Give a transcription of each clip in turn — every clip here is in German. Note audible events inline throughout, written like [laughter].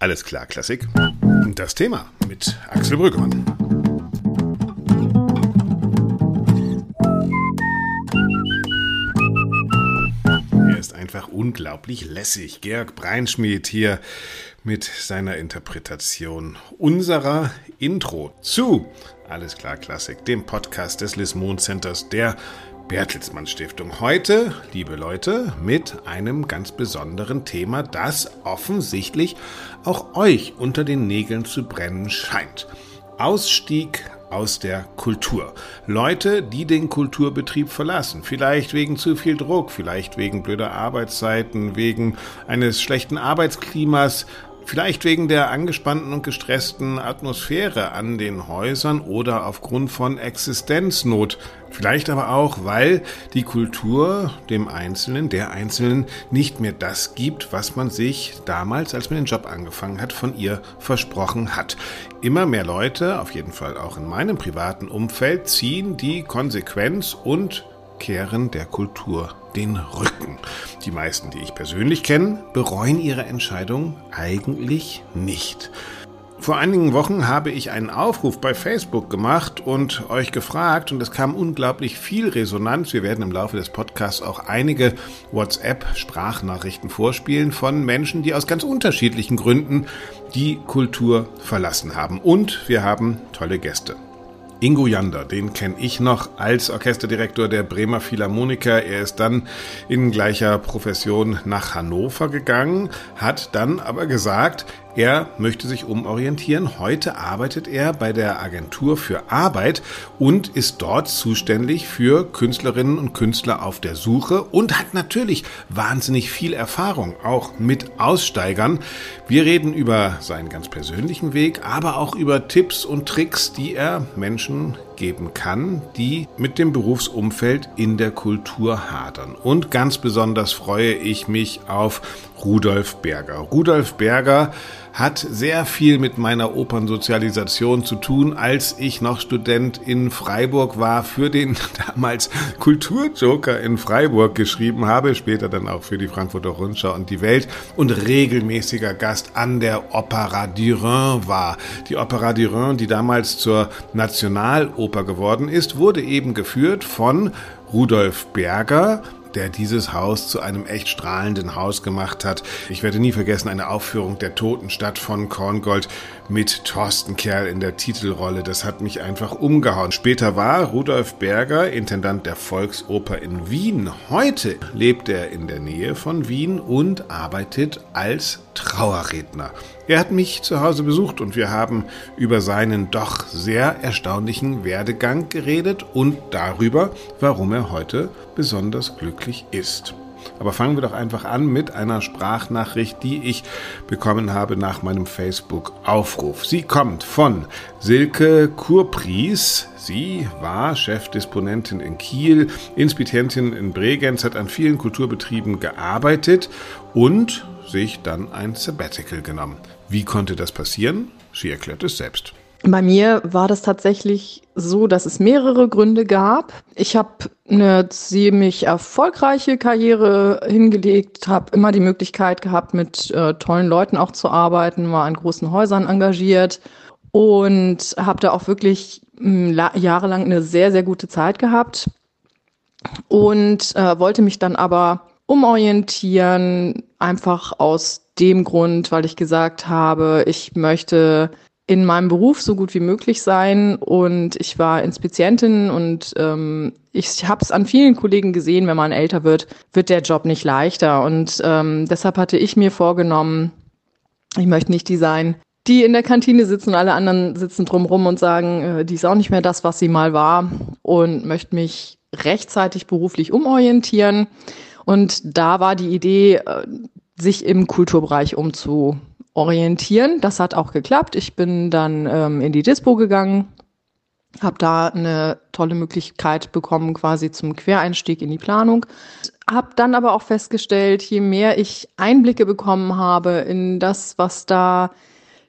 Alles klar, Klassik. Das Thema mit Axel Brüggemann. Er ist einfach unglaublich lässig. Georg Breinschmidt hier mit seiner Interpretation unserer Intro zu Alles klar Klassik, dem Podcast des Lismon Centers der Bertelsmann Stiftung. Heute, liebe Leute, mit einem ganz besonderen Thema, das offensichtlich auch euch unter den Nägeln zu brennen scheint. Ausstieg aus der Kultur. Leute, die den Kulturbetrieb verlassen. Vielleicht wegen zu viel Druck, vielleicht wegen blöder Arbeitszeiten, wegen eines schlechten Arbeitsklimas, Vielleicht wegen der angespannten und gestressten Atmosphäre an den Häusern oder aufgrund von Existenznot. Vielleicht aber auch, weil die Kultur dem Einzelnen, der Einzelnen nicht mehr das gibt, was man sich damals, als man den Job angefangen hat, von ihr versprochen hat. Immer mehr Leute, auf jeden Fall auch in meinem privaten Umfeld, ziehen die Konsequenz und kehren der Kultur den Rücken. Die meisten, die ich persönlich kenne, bereuen ihre Entscheidung eigentlich nicht. Vor einigen Wochen habe ich einen Aufruf bei Facebook gemacht und euch gefragt und es kam unglaublich viel Resonanz. Wir werden im Laufe des Podcasts auch einige WhatsApp-Sprachnachrichten vorspielen von Menschen, die aus ganz unterschiedlichen Gründen die Kultur verlassen haben. Und wir haben tolle Gäste. Ingo Jander, den kenne ich noch als Orchesterdirektor der Bremer Philharmoniker. Er ist dann in gleicher Profession nach Hannover gegangen, hat dann aber gesagt, er möchte sich umorientieren. Heute arbeitet er bei der Agentur für Arbeit und ist dort zuständig für Künstlerinnen und Künstler auf der Suche und hat natürlich wahnsinnig viel Erfahrung, auch mit Aussteigern. Wir reden über seinen ganz persönlichen Weg, aber auch über Tipps und Tricks, die er Menschen geben kann, die mit dem Berufsumfeld in der Kultur hadern. Und ganz besonders freue ich mich auf Rudolf Berger. Rudolf Berger hat sehr viel mit meiner Opernsozialisation zu tun, als ich noch Student in Freiburg war, für den [laughs] damals Kulturjoker in Freiburg geschrieben habe, später dann auch für die Frankfurter Rundschau und die Welt und regelmäßiger Gast an der Opera du Rhin war. Die Opera du Rhin, die damals zur Nationaloper geworden ist, wurde eben geführt von Rudolf Berger, der dieses Haus zu einem echt strahlenden Haus gemacht hat. Ich werde nie vergessen eine Aufführung der Totenstadt von Korngold mit Thorsten Kerl in der Titelrolle. Das hat mich einfach umgehauen. Später war Rudolf Berger Intendant der Volksoper in Wien. Heute lebt er in der Nähe von Wien und arbeitet als Trauerredner. Er hat mich zu Hause besucht und wir haben über seinen doch sehr erstaunlichen Werdegang geredet und darüber, warum er heute besonders glücklich ist. Aber fangen wir doch einfach an mit einer Sprachnachricht, die ich bekommen habe nach meinem Facebook-Aufruf. Sie kommt von Silke Kurpries. Sie war Chefdisponentin in Kiel, Inspitentin in Bregenz, hat an vielen Kulturbetrieben gearbeitet und sich dann ein Sabbatical genommen. Wie konnte das passieren? Sie erklärt es selbst. Bei mir war das tatsächlich so, dass es mehrere Gründe gab. Ich habe eine ziemlich erfolgreiche Karriere hingelegt, habe immer die Möglichkeit gehabt, mit äh, tollen Leuten auch zu arbeiten, war an großen Häusern engagiert und habe da auch wirklich mh, hm, jahrelang eine sehr, sehr gute Zeit gehabt und äh, wollte mich dann aber umorientieren, einfach aus dem Grund, weil ich gesagt habe, ich möchte in meinem Beruf so gut wie möglich sein. Und ich war Inspizientin und ähm, ich habe es an vielen Kollegen gesehen, wenn man älter wird, wird der Job nicht leichter. Und ähm, deshalb hatte ich mir vorgenommen, ich möchte nicht die sein, die in der Kantine sitzen und alle anderen sitzen drumrum und sagen, äh, die ist auch nicht mehr das, was sie mal war und möchte mich rechtzeitig beruflich umorientieren. Und da war die Idee, äh, sich im Kulturbereich umzu orientieren. Das hat auch geklappt. Ich bin dann ähm, in die Dispo gegangen, habe da eine tolle Möglichkeit bekommen, quasi zum Quereinstieg in die Planung. Habe dann aber auch festgestellt, je mehr ich Einblicke bekommen habe in das, was da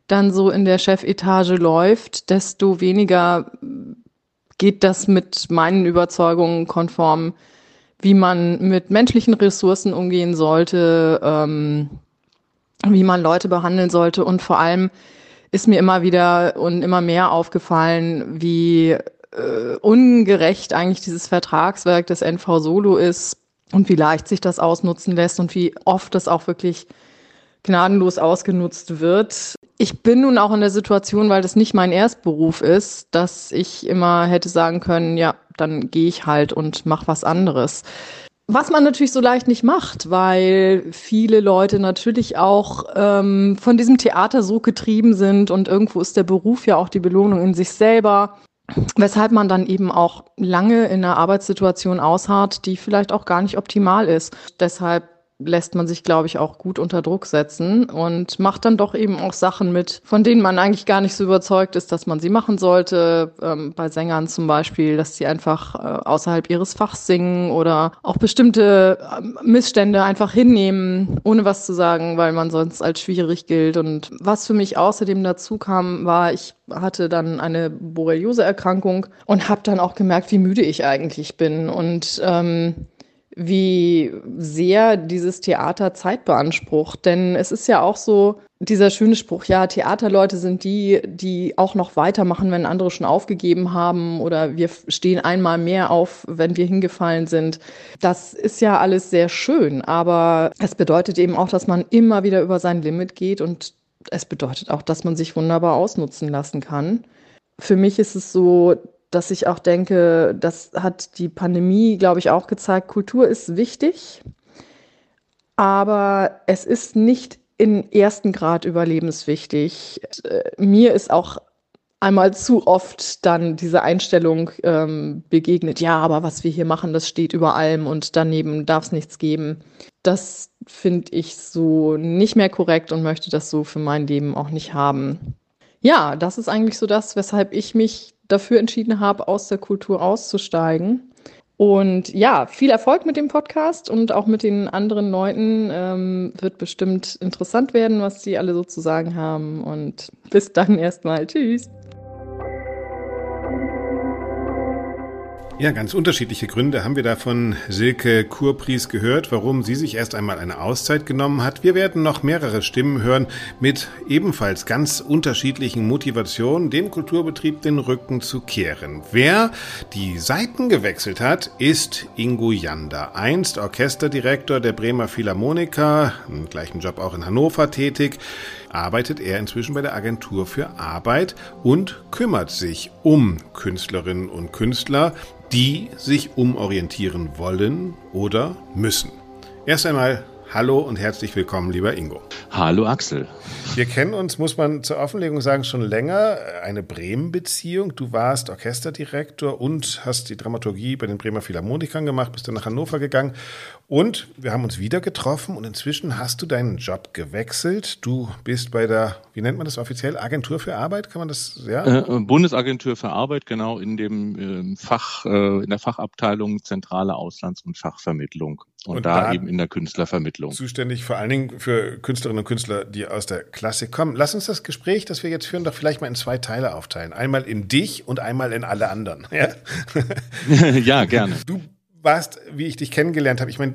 dann so in der Chefetage läuft, desto weniger geht das mit meinen Überzeugungen konform, wie man mit menschlichen Ressourcen umgehen sollte, ähm, wie man Leute behandeln sollte. Und vor allem ist mir immer wieder und immer mehr aufgefallen, wie äh, ungerecht eigentlich dieses Vertragswerk des NV Solo ist und wie leicht sich das ausnutzen lässt und wie oft das auch wirklich gnadenlos ausgenutzt wird. Ich bin nun auch in der Situation, weil das nicht mein Erstberuf ist, dass ich immer hätte sagen können, ja, dann gehe ich halt und mach was anderes. Was man natürlich so leicht nicht macht, weil viele Leute natürlich auch ähm, von diesem Theater so getrieben sind und irgendwo ist der Beruf ja auch die Belohnung in sich selber, weshalb man dann eben auch lange in einer Arbeitssituation ausharrt, die vielleicht auch gar nicht optimal ist. Deshalb lässt man sich, glaube ich, auch gut unter Druck setzen und macht dann doch eben auch Sachen mit, von denen man eigentlich gar nicht so überzeugt ist, dass man sie machen sollte. Ähm, bei Sängern zum Beispiel, dass sie einfach äh, außerhalb ihres Fachs singen oder auch bestimmte äh, Missstände einfach hinnehmen, ohne was zu sagen, weil man sonst als schwierig gilt. Und was für mich außerdem dazu kam, war, ich hatte dann eine Borreliose-Erkrankung und habe dann auch gemerkt, wie müde ich eigentlich bin und ähm, wie sehr dieses Theater Zeit beansprucht. Denn es ist ja auch so, dieser schöne Spruch, ja, Theaterleute sind die, die auch noch weitermachen, wenn andere schon aufgegeben haben oder wir stehen einmal mehr auf, wenn wir hingefallen sind. Das ist ja alles sehr schön, aber es bedeutet eben auch, dass man immer wieder über sein Limit geht und es bedeutet auch, dass man sich wunderbar ausnutzen lassen kann. Für mich ist es so, dass ich auch denke, das hat die Pandemie, glaube ich, auch gezeigt, Kultur ist wichtig, aber es ist nicht in ersten Grad überlebenswichtig. Mir ist auch einmal zu oft dann diese Einstellung ähm, begegnet, ja, aber was wir hier machen, das steht über allem und daneben darf es nichts geben. Das finde ich so nicht mehr korrekt und möchte das so für mein Leben auch nicht haben. Ja, das ist eigentlich so das, weshalb ich mich dafür entschieden habe, aus der Kultur auszusteigen. Und ja, viel Erfolg mit dem Podcast und auch mit den anderen Leuten. Ähm, wird bestimmt interessant werden, was sie alle so zu sagen haben. Und bis dann erstmal. Tschüss. Ja, ganz unterschiedliche Gründe haben wir da von Silke Kurpries gehört, warum sie sich erst einmal eine Auszeit genommen hat. Wir werden noch mehrere Stimmen hören mit ebenfalls ganz unterschiedlichen Motivationen, dem Kulturbetrieb den Rücken zu kehren. Wer die Seiten gewechselt hat, ist Ingo Janda, einst Orchesterdirektor der Bremer Philharmoniker, im gleichen Job auch in Hannover tätig arbeitet er inzwischen bei der Agentur für Arbeit und kümmert sich um Künstlerinnen und Künstler, die sich umorientieren wollen oder müssen. Erst einmal Hallo und herzlich willkommen, lieber Ingo. Hallo Axel. Wir kennen uns, muss man zur Offenlegung sagen, schon länger. Eine Bremen-Beziehung. Du warst Orchesterdirektor und hast die Dramaturgie bei den Bremer Philharmonikern gemacht, bist dann nach Hannover gegangen. Und wir haben uns wieder getroffen und inzwischen hast du deinen Job gewechselt. Du bist bei der, wie nennt man das offiziell, Agentur für Arbeit? Kann man das, ja? Äh, Bundesagentur für Arbeit, genau, in dem äh, Fach, äh, in der Fachabteilung Zentrale Auslands- und Fachvermittlung. Und, und da, da, eben in der Künstlervermittlung. Zuständig vor allen Dingen für Künstlerinnen und Künstler, die aus der Klassik kommen. Lass uns das Gespräch, das wir jetzt führen, doch vielleicht mal in zwei Teile aufteilen. Einmal in dich und einmal in alle anderen. Ja, [laughs] ja gerne. Du warst, wie ich dich kennengelernt habe, ich meine,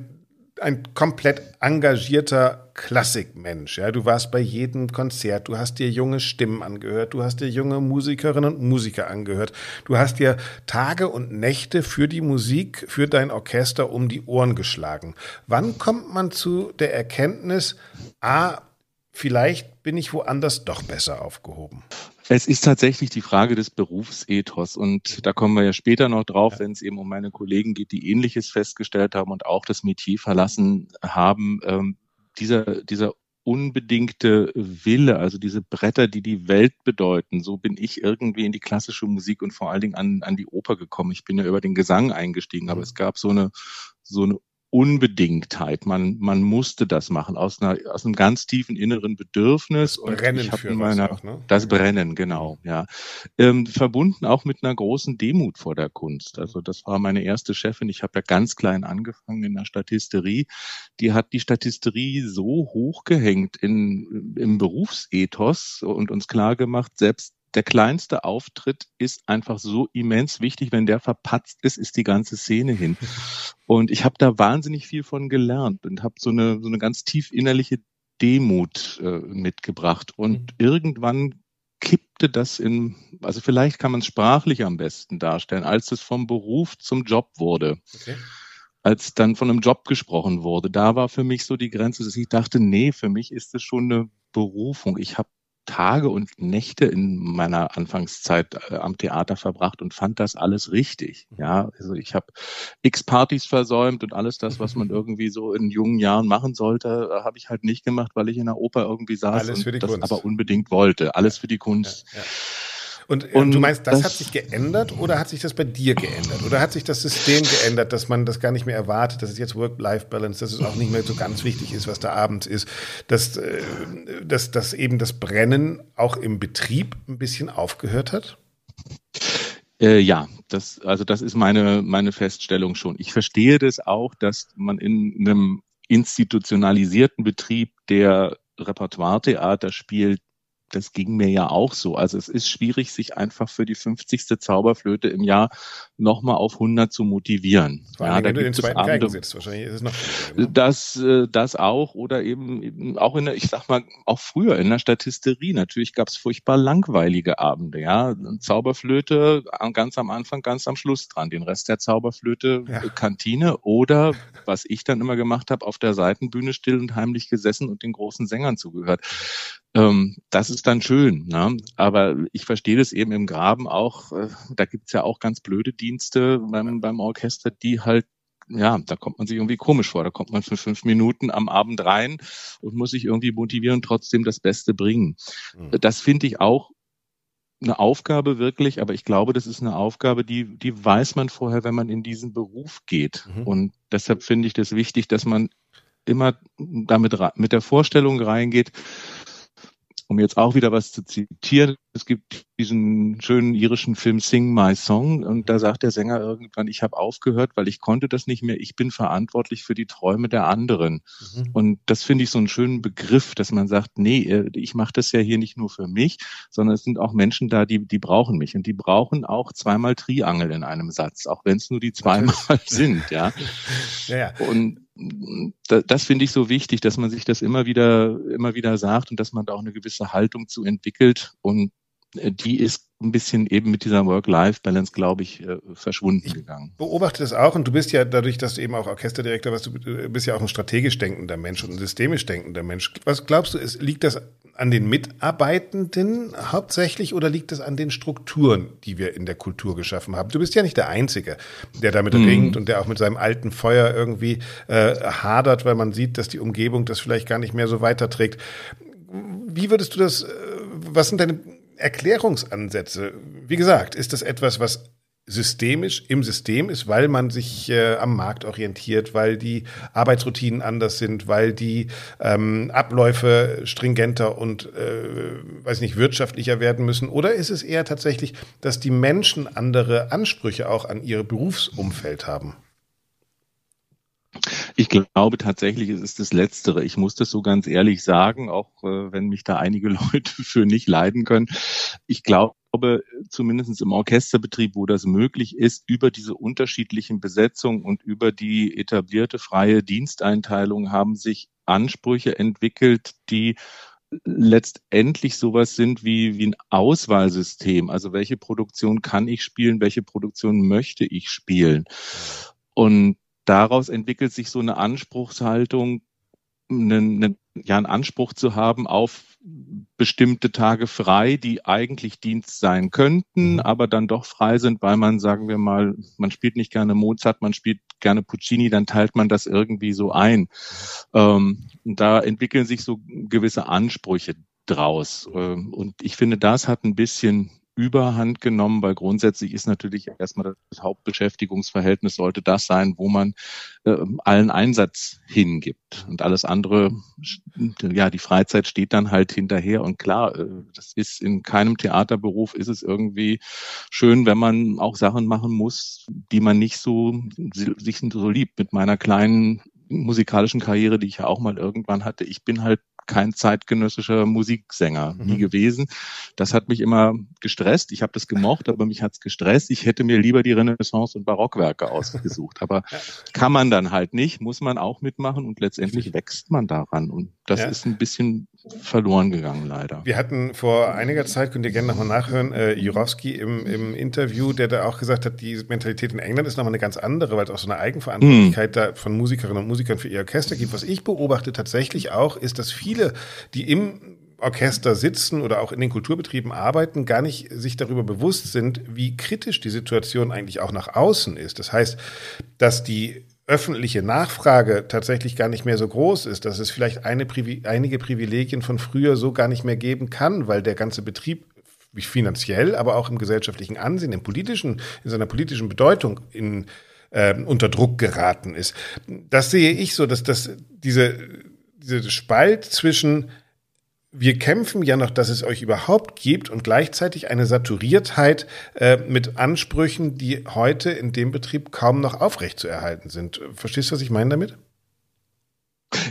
ein komplett engagierter Klassikmensch. Ja, du warst bei jedem Konzert, du hast dir junge Stimmen angehört, du hast dir junge Musikerinnen und Musiker angehört, du hast dir Tage und Nächte für die Musik, für dein Orchester um die Ohren geschlagen. Wann kommt man zu der Erkenntnis, ah, vielleicht bin ich woanders doch besser aufgehoben? Es ist tatsächlich die Frage des Berufsethos und da kommen wir ja später noch drauf, wenn es eben um meine Kollegen geht, die Ähnliches festgestellt haben und auch das Metier verlassen haben. Ähm, dieser, dieser unbedingte Wille, also diese Bretter, die die Welt bedeuten. So bin ich irgendwie in die klassische Musik und vor allen Dingen an, an die Oper gekommen. Ich bin ja über den Gesang eingestiegen, aber mhm. es gab so eine, so eine Unbedingtheit. Man, man musste das machen aus, einer, aus einem ganz tiefen inneren Bedürfnis. Das Brennen und für meiner, auch, ne? Das Brennen, genau, ja. Ähm, verbunden auch mit einer großen Demut vor der Kunst. Also das war meine erste Chefin. Ich habe ja ganz klein angefangen in der Statisterie. Die hat die Statisterie so hochgehängt in, im Berufsethos und uns klar gemacht, selbst der kleinste Auftritt ist einfach so immens wichtig. Wenn der verpatzt ist, ist die ganze Szene hin. Und ich habe da wahnsinnig viel von gelernt und habe so eine, so eine ganz tief innerliche Demut äh, mitgebracht. Und mhm. irgendwann kippte das in, also vielleicht kann man es sprachlich am besten darstellen, als es vom Beruf zum Job wurde. Okay. Als dann von einem Job gesprochen wurde, da war für mich so die Grenze, dass ich dachte, nee, für mich ist es schon eine Berufung. Ich habe Tage und Nächte in meiner Anfangszeit äh, am Theater verbracht und fand das alles richtig. Mhm. Ja, also ich habe x Partys versäumt und alles das, was man [laughs] irgendwie so in jungen Jahren machen sollte, äh, habe ich halt nicht gemacht, weil ich in der Oper irgendwie saß alles und das Kunst. aber unbedingt wollte. Alles für die Kunst. Ja, ja. Und, und du meinst, das, das, hat sich geändert oder hat sich das bei dir geändert? Oder hat sich das System geändert, dass man das gar nicht mehr erwartet, dass es jetzt Work-Life-Balance, dass es auch nicht mehr so ganz wichtig ist, was da abends ist, dass, äh, dass, dass eben das Brennen auch im Betrieb ein bisschen aufgehört hat? Äh, ja, das, also das ist meine, meine Feststellung schon. Ich verstehe das auch, dass man in einem institutionalisierten Betrieb, der Repertoire-Theater spielt, das ging mir ja auch so. Also es ist schwierig, sich einfach für die 50. Zauberflöte im Jahr nochmal auf 100 zu motivieren. Vor allem, ja, da wenn du den zweiten Abende, Geigen sitzt, wahrscheinlich ist es noch. Genau. Das, äh, das auch oder eben, eben auch in der, ich sag mal, auch früher in der Statisterie. Natürlich gab es furchtbar langweilige Abende. Ja, Zauberflöte ganz am Anfang, ganz am Schluss dran. Den Rest der Zauberflöte ja. Kantine oder was ich dann immer gemacht habe, auf der Seitenbühne still und heimlich gesessen und den großen Sängern zugehört. Ähm, das ist dann schön. Ne? Aber ich verstehe das eben im Graben auch, äh, da gibt's ja auch ganz blöde Dienste beim, beim Orchester, die halt ja, da kommt man sich irgendwie komisch vor. Da kommt man für fünf Minuten am Abend rein und muss sich irgendwie motivieren und trotzdem das Beste bringen. Mhm. Das finde ich auch eine Aufgabe wirklich, aber ich glaube, das ist eine Aufgabe, die, die weiß man vorher, wenn man in diesen Beruf geht. Mhm. Und deshalb finde ich das wichtig, dass man immer damit mit der Vorstellung reingeht, um jetzt auch wieder was zu zitieren, es gibt diesen schönen irischen Film Sing My Song und da sagt der Sänger irgendwann, ich habe aufgehört, weil ich konnte das nicht mehr, ich bin verantwortlich für die Träume der anderen. Mhm. Und das finde ich so einen schönen Begriff, dass man sagt, nee, äh, ich mache das ja hier nicht nur für mich, sondern es sind auch Menschen da, die, die brauchen mich und die brauchen auch zweimal Triangel in einem Satz, auch wenn es nur die zweimal [laughs] sind, ja. ja, ja. Und das finde ich so wichtig, dass man sich das immer wieder, immer wieder sagt und dass man da auch eine gewisse Haltung zu entwickelt und die ist ein bisschen eben mit dieser Work-Life-Balance, glaube ich, äh, verschwunden gegangen. Ich beobachte das auch und du bist ja dadurch, dass du eben auch Orchesterdirektor warst, du bist ja auch ein strategisch denkender Mensch und ein systemisch denkender Mensch. Was glaubst du, ist, liegt das an den Mitarbeitenden hauptsächlich oder liegt es an den Strukturen, die wir in der Kultur geschaffen haben? Du bist ja nicht der Einzige, der damit mhm. ringt und der auch mit seinem alten Feuer irgendwie äh, hadert, weil man sieht, dass die Umgebung das vielleicht gar nicht mehr so weiterträgt. Wie würdest du das, äh, was sind deine Erklärungsansätze. Wie gesagt, ist das etwas, was systemisch im System ist, weil man sich äh, am Markt orientiert, weil die Arbeitsroutinen anders sind, weil die ähm, Abläufe stringenter und äh, weiß nicht wirtschaftlicher werden müssen? Oder ist es eher tatsächlich, dass die Menschen andere Ansprüche auch an ihr Berufsumfeld haben? Ich glaube tatsächlich, es ist das Letztere. Ich muss das so ganz ehrlich sagen, auch äh, wenn mich da einige [laughs] Leute für nicht leiden können. Ich glaube, zumindest im Orchesterbetrieb, wo das möglich ist, über diese unterschiedlichen Besetzungen und über die etablierte freie Diensteinteilung haben sich Ansprüche entwickelt, die letztendlich sowas sind wie, wie ein Auswahlsystem. Also welche Produktion kann ich spielen, welche Produktion möchte ich spielen? Und daraus entwickelt sich so eine Anspruchshaltung, einen, einen, ja, einen Anspruch zu haben auf bestimmte Tage frei, die eigentlich Dienst sein könnten, mhm. aber dann doch frei sind, weil man, sagen wir mal, man spielt nicht gerne Mozart, man spielt gerne Puccini, dann teilt man das irgendwie so ein. Ähm, da entwickeln sich so gewisse Ansprüche draus. Ähm, und ich finde, das hat ein bisschen überhand genommen, weil grundsätzlich ist natürlich erstmal das Hauptbeschäftigungsverhältnis sollte das sein, wo man äh, allen Einsatz hingibt. Und alles andere, ja, die Freizeit steht dann halt hinterher. Und klar, äh, das ist in keinem Theaterberuf ist es irgendwie schön, wenn man auch Sachen machen muss, die man nicht so sich so liebt. Mit meiner kleinen musikalischen Karriere, die ich ja auch mal irgendwann hatte, ich bin halt kein zeitgenössischer Musiksänger nie mhm. gewesen. Das hat mich immer gestresst. Ich habe das gemocht, aber mich hat's gestresst. Ich hätte mir lieber die Renaissance- und Barockwerke ausgesucht. Aber [laughs] kann man dann halt nicht, muss man auch mitmachen und letztendlich wächst man daran. Und Das ja. ist ein bisschen verloren gegangen, leider. Wir hatten vor einiger Zeit, könnt ihr gerne nochmal nachhören, äh, Jurowski im, im Interview, der da auch gesagt hat, die Mentalität in England ist nochmal eine ganz andere, weil es auch so eine Eigenverantwortlichkeit mm. da von Musikerinnen und Musikern für ihr Orchester gibt. Was ich beobachte tatsächlich auch, ist, dass viele, die im Orchester sitzen oder auch in den Kulturbetrieben arbeiten, gar nicht sich darüber bewusst sind, wie kritisch die Situation eigentlich auch nach außen ist. Das heißt, dass die öffentliche Nachfrage tatsächlich gar nicht mehr so groß ist, dass es vielleicht eine, einige Privilegien von früher so gar nicht mehr geben kann, weil der ganze Betrieb finanziell, aber auch im gesellschaftlichen Ansehen, im politischen, in seiner politischen Bedeutung in, äh, unter Druck geraten ist. Das sehe ich so, dass das diese, diese Spalt zwischen wir kämpfen ja noch, dass es euch überhaupt gibt und gleichzeitig eine Saturiertheit äh, mit Ansprüchen, die heute in dem Betrieb kaum noch aufrechtzuerhalten sind. Verstehst du, was ich meine damit?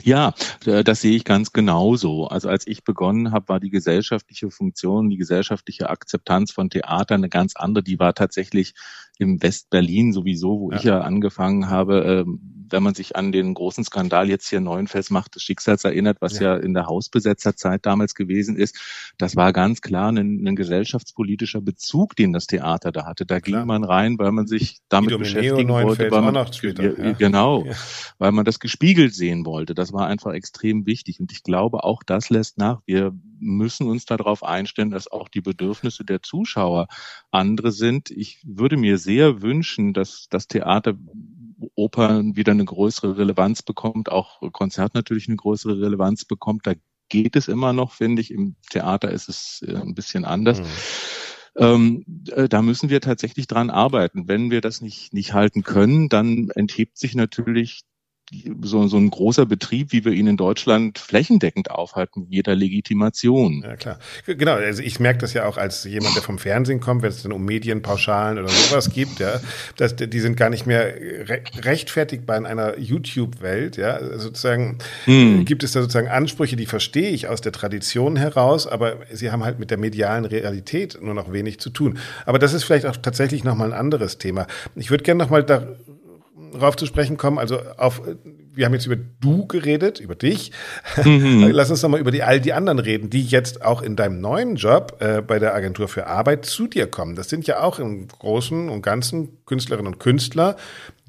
Ja, äh, das sehe ich ganz genauso. Also als ich begonnen habe, war die gesellschaftliche Funktion, die gesellschaftliche Akzeptanz von Theater eine ganz andere. Die war tatsächlich im West-Berlin sowieso, wo ja. ich ja angefangen habe, ähm, wenn man sich an den großen Skandal jetzt hier Neuenfels macht des Schicksals erinnert, was ja. ja in der Hausbesetzerzeit damals gewesen ist, das war ganz klar ein, ein gesellschaftspolitischer Bezug, den das Theater da hatte. Da klar. ging man rein, weil man sich damit Guido beschäftigen wollte, weil man, später, ja. genau, ja. weil man das gespiegelt sehen wollte. Das war einfach extrem wichtig. Und ich glaube, auch das lässt nach. Wir müssen uns darauf einstellen, dass auch die Bedürfnisse der Zuschauer andere sind. Ich würde mir sehr wünschen, dass das Theater Oper wieder eine größere Relevanz bekommt, auch Konzert natürlich eine größere Relevanz bekommt. Da geht es immer noch, finde ich. Im Theater ist es äh, ein bisschen anders. Mhm. Ähm, äh, da müssen wir tatsächlich dran arbeiten. Wenn wir das nicht, nicht halten können, dann enthebt sich natürlich so, so ein großer Betrieb, wie wir ihn in Deutschland flächendeckend aufhalten, jeder Legitimation. Ja, klar. Genau, also ich merke das ja auch als jemand, der vom Fernsehen kommt, wenn es dann um Medienpauschalen oder sowas gibt, ja, dass die sind gar nicht mehr re rechtfertigbar in einer YouTube-Welt, ja. Sozusagen hm. gibt es da sozusagen Ansprüche, die verstehe ich aus der Tradition heraus, aber sie haben halt mit der medialen Realität nur noch wenig zu tun. Aber das ist vielleicht auch tatsächlich nochmal ein anderes Thema. Ich würde gerne nochmal da drauf zu sprechen kommen. Also auf, wir haben jetzt über du geredet, über dich. Mhm. [laughs] Lass uns nochmal über die, all die anderen reden, die jetzt auch in deinem neuen Job äh, bei der Agentur für Arbeit zu dir kommen. Das sind ja auch im Großen und Ganzen Künstlerinnen und Künstler,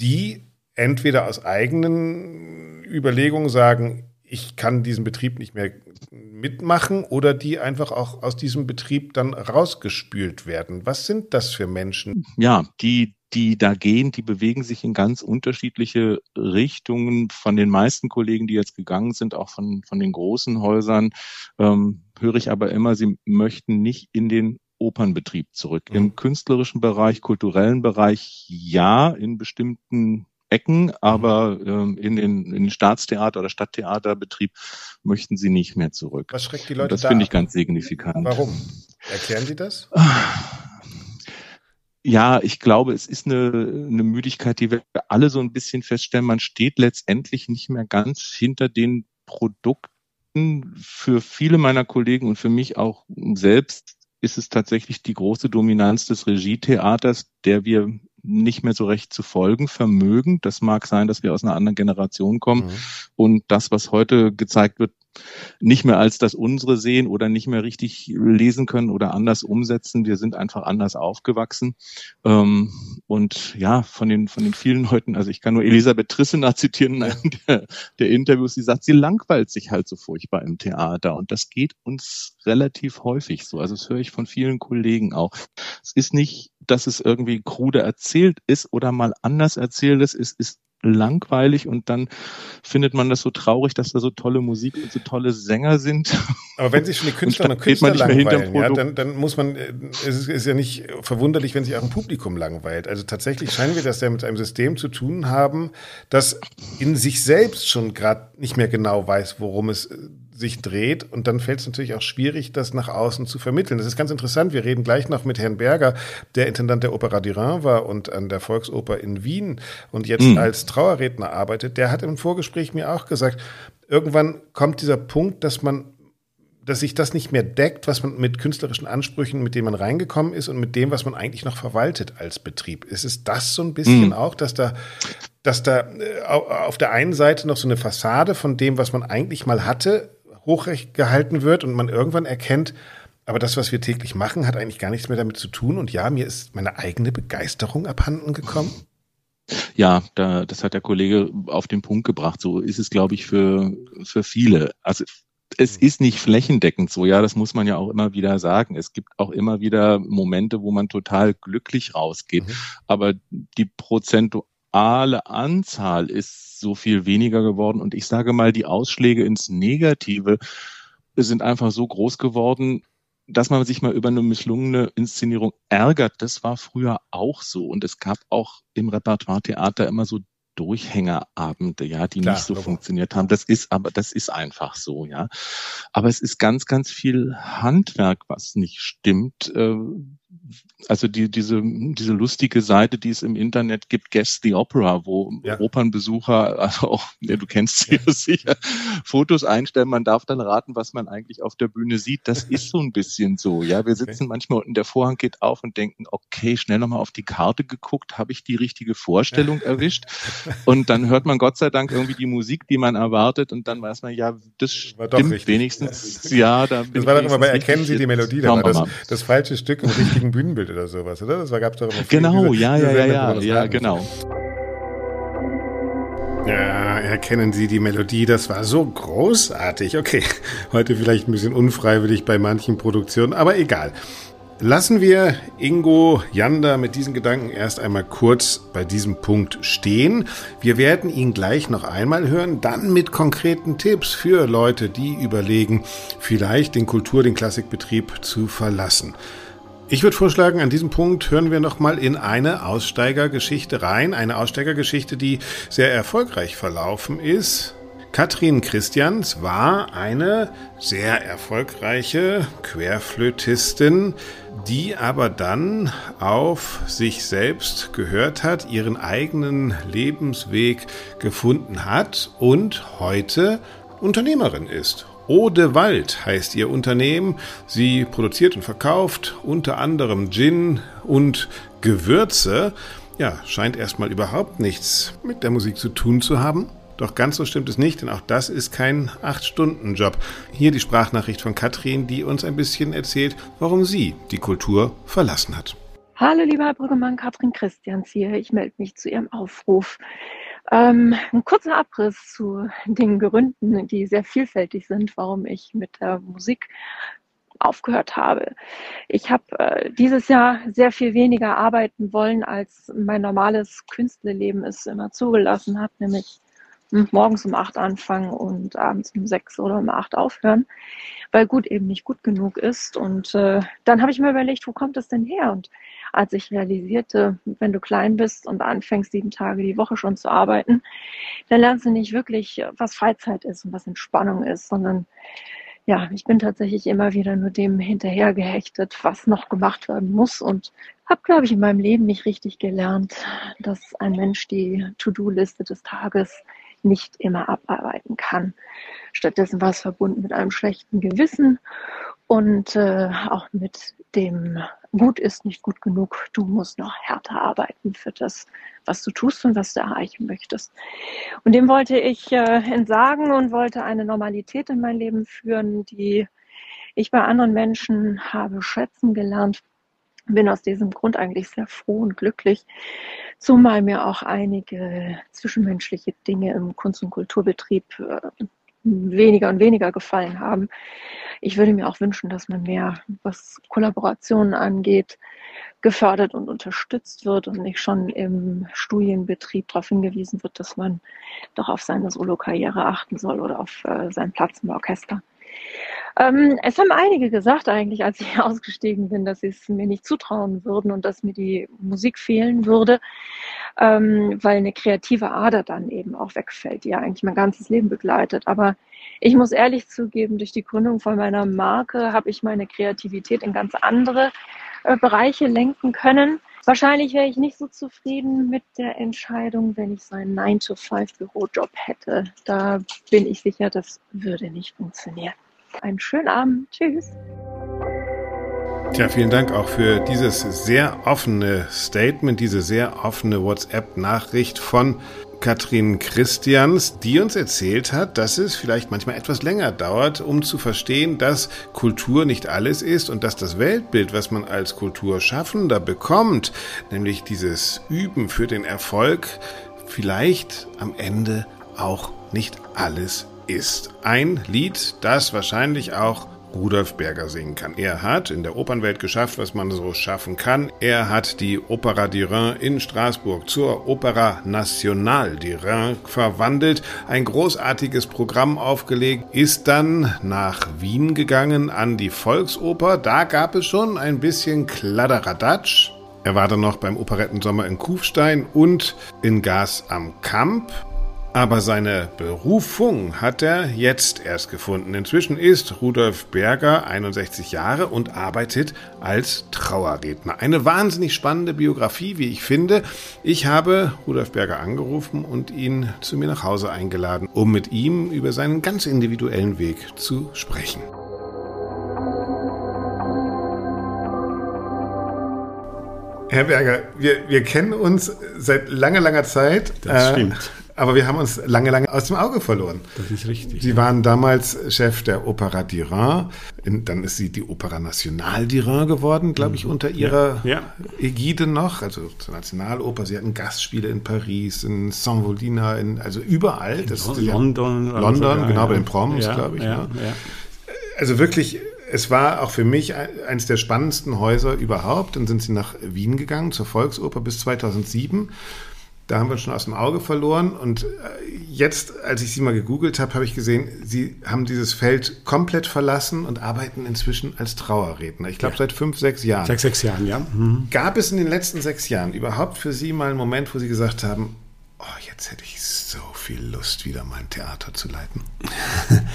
die entweder aus eigenen Überlegungen sagen, ich kann diesen Betrieb nicht mehr mitmachen oder die einfach auch aus diesem Betrieb dann rausgespült werden. Was sind das für Menschen? Ja, die die da gehen, die bewegen sich in ganz unterschiedliche Richtungen. Von den meisten Kollegen, die jetzt gegangen sind, auch von, von den großen Häusern, ähm, höre ich aber immer, sie möchten nicht in den Opernbetrieb zurück. Mhm. Im künstlerischen Bereich, kulturellen Bereich ja, in bestimmten Ecken, aber ähm, in, den, in den Staatstheater oder Stadttheaterbetrieb möchten sie nicht mehr zurück. Was schreckt die Leute Und Das finde ich ganz signifikant. Warum? Erklären Sie das? [sighs] Ja, ich glaube, es ist eine, eine Müdigkeit, die wir alle so ein bisschen feststellen. Man steht letztendlich nicht mehr ganz hinter den Produkten. Für viele meiner Kollegen und für mich auch selbst ist es tatsächlich die große Dominanz des Regietheaters, der wir nicht mehr so recht zu folgen vermögen. Das mag sein, dass wir aus einer anderen Generation kommen mhm. und das, was heute gezeigt wird, nicht mehr als das unsere sehen oder nicht mehr richtig lesen können oder anders umsetzen. Wir sind einfach anders aufgewachsen. Ähm, und ja, von den, von den vielen Leuten, also ich kann nur Elisabeth Trissener zitieren in einem der, der Interviews, sie sagt, sie langweilt sich halt so furchtbar im Theater. Und das geht uns relativ häufig so. Also das höre ich von vielen Kollegen auch. Es ist nicht, dass es irgendwie krude erzählt ist oder mal anders erzählt ist. Es ist langweilig und dann findet man das so traurig, dass da so tolle Musik und so tolle Sänger sind. Aber wenn sich schon die Künstlerinnen und, und Künstler langweilen, ja, dann, dann muss man, äh, es ist, ist ja nicht verwunderlich, wenn sich auch ein Publikum langweilt. Also tatsächlich scheinen wir das ja mit einem System zu tun haben, das in sich selbst schon gerade nicht mehr genau weiß, worum es äh, sich dreht. Und dann fällt es natürlich auch schwierig, das nach außen zu vermitteln. Das ist ganz interessant. Wir reden gleich noch mit Herrn Berger, der Intendant der Opera Durin war und an der Volksoper in Wien und jetzt mhm. als Trauerredner arbeitet. Der hat im Vorgespräch mir auch gesagt, irgendwann kommt dieser Punkt, dass man dass sich das nicht mehr deckt, was man mit künstlerischen Ansprüchen, mit denen man reingekommen ist und mit dem, was man eigentlich noch verwaltet als Betrieb. Ist es das so ein bisschen mhm. auch, dass da, dass da äh, auf der einen Seite noch so eine Fassade von dem, was man eigentlich mal hatte, hochgehalten wird und man irgendwann erkennt, aber das, was wir täglich machen, hat eigentlich gar nichts mehr damit zu tun. Und ja, mir ist meine eigene Begeisterung abhanden gekommen. Ja, da, das hat der Kollege auf den Punkt gebracht. So ist es, glaube ich, für, für viele. Also es ist nicht flächendeckend so, ja, das muss man ja auch immer wieder sagen. Es gibt auch immer wieder Momente, wo man total glücklich rausgeht. Mhm. Aber die prozentuale Anzahl ist so viel weniger geworden. Und ich sage mal, die Ausschläge ins Negative sind einfach so groß geworden, dass man sich mal über eine misslungene Inszenierung ärgert, das war früher auch so. Und es gab auch im Repertoire-Theater immer so Durchhängerabende, ja, die Klar, nicht so aber. funktioniert haben. Das ist aber, das ist einfach so, ja. Aber es ist ganz, ganz viel Handwerk, was nicht stimmt. Also die, diese, diese lustige Seite, die es im Internet gibt, Guess the Opera, wo ja. Opernbesucher, also auch, ja, du kennst sie ja [laughs] sicher, Fotos einstellen. Man darf dann raten, was man eigentlich auf der Bühne sieht. Das [laughs] ist so ein bisschen so. Ja, wir sitzen okay. manchmal unten, der Vorhang geht auf und denken, okay, schnell nochmal auf die Karte geguckt, habe ich die richtige Vorstellung erwischt? [laughs] Und dann hört man Gott sei Dank irgendwie die Musik, die man erwartet und dann weiß man, ja, das stimmt wenigstens. Ja, da das war doch immer bei Erkennen Sie die Melodie, da war das, das falsche Stück im richtigen Bühnenbild oder sowas, oder? Das gab es doch immer Genau, diese, ja, diese ja, ja, ja, ja, genau. Ja, erkennen Sie die Melodie, das war so großartig. Okay, heute vielleicht ein bisschen unfreiwillig bei manchen Produktionen, aber egal. Lassen wir Ingo Janda mit diesen Gedanken erst einmal kurz bei diesem Punkt stehen. Wir werden ihn gleich noch einmal hören, dann mit konkreten Tipps für Leute, die überlegen, vielleicht den Kultur-, den Klassikbetrieb zu verlassen. Ich würde vorschlagen, an diesem Punkt hören wir nochmal in eine Aussteigergeschichte rein. Eine Aussteigergeschichte, die sehr erfolgreich verlaufen ist. Katrin Christians war eine sehr erfolgreiche Querflötistin, die aber dann auf sich selbst gehört hat, ihren eigenen Lebensweg gefunden hat und heute Unternehmerin ist Ode Wald heißt ihr Unternehmen. Sie produziert und verkauft unter anderem Gin und Gewürze. Ja, scheint erstmal überhaupt nichts mit der Musik zu tun zu haben. Doch ganz so stimmt es nicht, denn auch das ist kein 8-Stunden-Job. Hier die Sprachnachricht von Katrin, die uns ein bisschen erzählt, warum sie die Kultur verlassen hat. Hallo, lieber Herr Brüggemann, Katrin Christians hier. Ich melde mich zu Ihrem Aufruf. Ähm, ein kurzer Abriss zu den Gründen, die sehr vielfältig sind, warum ich mit der Musik aufgehört habe. Ich habe äh, dieses Jahr sehr viel weniger arbeiten wollen, als mein normales Künstlerleben es immer zugelassen hat, nämlich morgens um acht anfangen und abends um sechs oder um acht aufhören, weil gut eben nicht gut genug ist. Und äh, dann habe ich mir überlegt, wo kommt das denn her? Und als ich realisierte, wenn du klein bist und anfängst, sieben Tage die Woche schon zu arbeiten, dann lernst du nicht wirklich, was Freizeit ist und was Entspannung ist, sondern ja, ich bin tatsächlich immer wieder nur dem hinterhergehechtet, was noch gemacht werden muss und habe, glaube ich, in meinem Leben nicht richtig gelernt, dass ein Mensch die To-Do-Liste des Tages nicht immer abarbeiten kann. Stattdessen war es verbunden mit einem schlechten Gewissen und äh, auch mit dem gut ist nicht gut genug, du musst noch härter arbeiten für das, was du tust und was du erreichen möchtest. Und dem wollte ich äh, entsagen und wollte eine Normalität in mein Leben führen, die ich bei anderen Menschen habe schätzen gelernt. Bin aus diesem Grund eigentlich sehr froh und glücklich, zumal mir auch einige zwischenmenschliche Dinge im Kunst- und Kulturbetrieb äh, weniger und weniger gefallen haben. Ich würde mir auch wünschen, dass man mehr, was Kollaborationen angeht, gefördert und unterstützt wird und nicht schon im Studienbetrieb darauf hingewiesen wird, dass man doch auf seine Solokarriere achten soll oder auf äh, seinen Platz im Orchester. Ähm, es haben einige gesagt eigentlich, als ich [laughs] ausgestiegen bin, dass sie es mir nicht zutrauen würden und dass mir die Musik fehlen würde, ähm, weil eine kreative Ader dann eben auch wegfällt, die ja eigentlich mein ganzes Leben begleitet. Aber ich muss ehrlich zugeben, durch die Gründung von meiner Marke habe ich meine Kreativität in ganz andere äh, Bereiche lenken können. Wahrscheinlich wäre ich nicht so zufrieden mit der Entscheidung, wenn ich so einen 9-to-5-Bürojob hätte. Da bin ich sicher, das würde nicht funktionieren. Einen schönen Abend. Tschüss. Tja, vielen Dank auch für dieses sehr offene Statement, diese sehr offene WhatsApp-Nachricht von Katrin Christians, die uns erzählt hat, dass es vielleicht manchmal etwas länger dauert, um zu verstehen, dass Kultur nicht alles ist und dass das Weltbild, was man als Kulturschaffender bekommt, nämlich dieses Üben für den Erfolg, vielleicht am Ende auch nicht alles ist. Ein Lied, das wahrscheinlich auch Rudolf Berger singen kann. Er hat in der Opernwelt geschafft, was man so schaffen kann. Er hat die Opera d'Irin in Straßburg zur Opera Nationale d'Irin verwandelt, ein großartiges Programm aufgelegt, ist dann nach Wien gegangen an die Volksoper. Da gab es schon ein bisschen Kladderadatsch. Er war dann noch beim Operettensommer in Kufstein und in Gas am Kamp. Aber seine Berufung hat er jetzt erst gefunden. Inzwischen ist Rudolf Berger 61 Jahre und arbeitet als Trauerredner. Eine wahnsinnig spannende Biografie, wie ich finde. Ich habe Rudolf Berger angerufen und ihn zu mir nach Hause eingeladen, um mit ihm über seinen ganz individuellen Weg zu sprechen. Herr Berger, wir, wir kennen uns seit langer, langer Zeit. Das stimmt. Aber wir haben uns lange, lange aus dem Auge verloren. Das ist richtig. Sie waren damals Chef der Opera d'Irin. Dann ist sie die Opera Nationale d'Irin geworden, glaube ich, unter ihrer ja, ja. Ägide noch. Also zur Nationaloper. Sie hatten Gastspiele in Paris, in Saint-Volina, also überall. Das in London. London, sogar, genau, ja. bei den Proms, glaube ich. Ne? Also wirklich es war auch für mich eines der spannendsten Häuser überhaupt. Dann sind sie nach Wien gegangen, zur Volksoper bis 2007. Da haben wir schon aus dem Auge verloren. Und äh, jetzt, als ich Sie mal gegoogelt habe, habe ich gesehen, Sie haben dieses Feld komplett verlassen und arbeiten inzwischen als Trauerredner. Ich glaube, ja. seit fünf, sechs Jahren. Seit sechs Jahren, ja. Mhm. Gab es in den letzten sechs Jahren überhaupt für Sie mal einen Moment, wo Sie gesagt haben, oh, jetzt hätte ich so viel Lust, wieder mein Theater zu leiten? [laughs]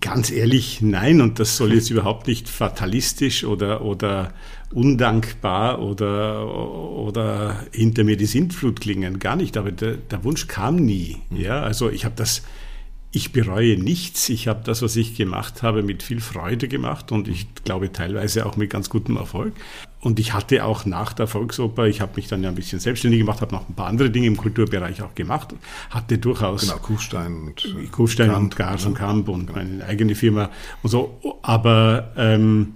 Ganz ehrlich, nein. Und das soll jetzt überhaupt nicht fatalistisch oder, oder undankbar oder, oder hinter mir die Sintflut klingen. Gar nicht. Aber der, der Wunsch kam nie. Mhm. Ja, also ich habe das, ich bereue nichts. Ich habe das, was ich gemacht habe, mit viel Freude gemacht und ich glaube teilweise auch mit ganz gutem Erfolg. Und ich hatte auch nach der Volksoper, ich habe mich dann ja ein bisschen selbstständig gemacht, habe noch ein paar andere Dinge im Kulturbereich auch gemacht, hatte durchaus genau Kufstein und Kufstein Kant, und Gars und Kamp und genau. meine eigene Firma und so. Aber ähm,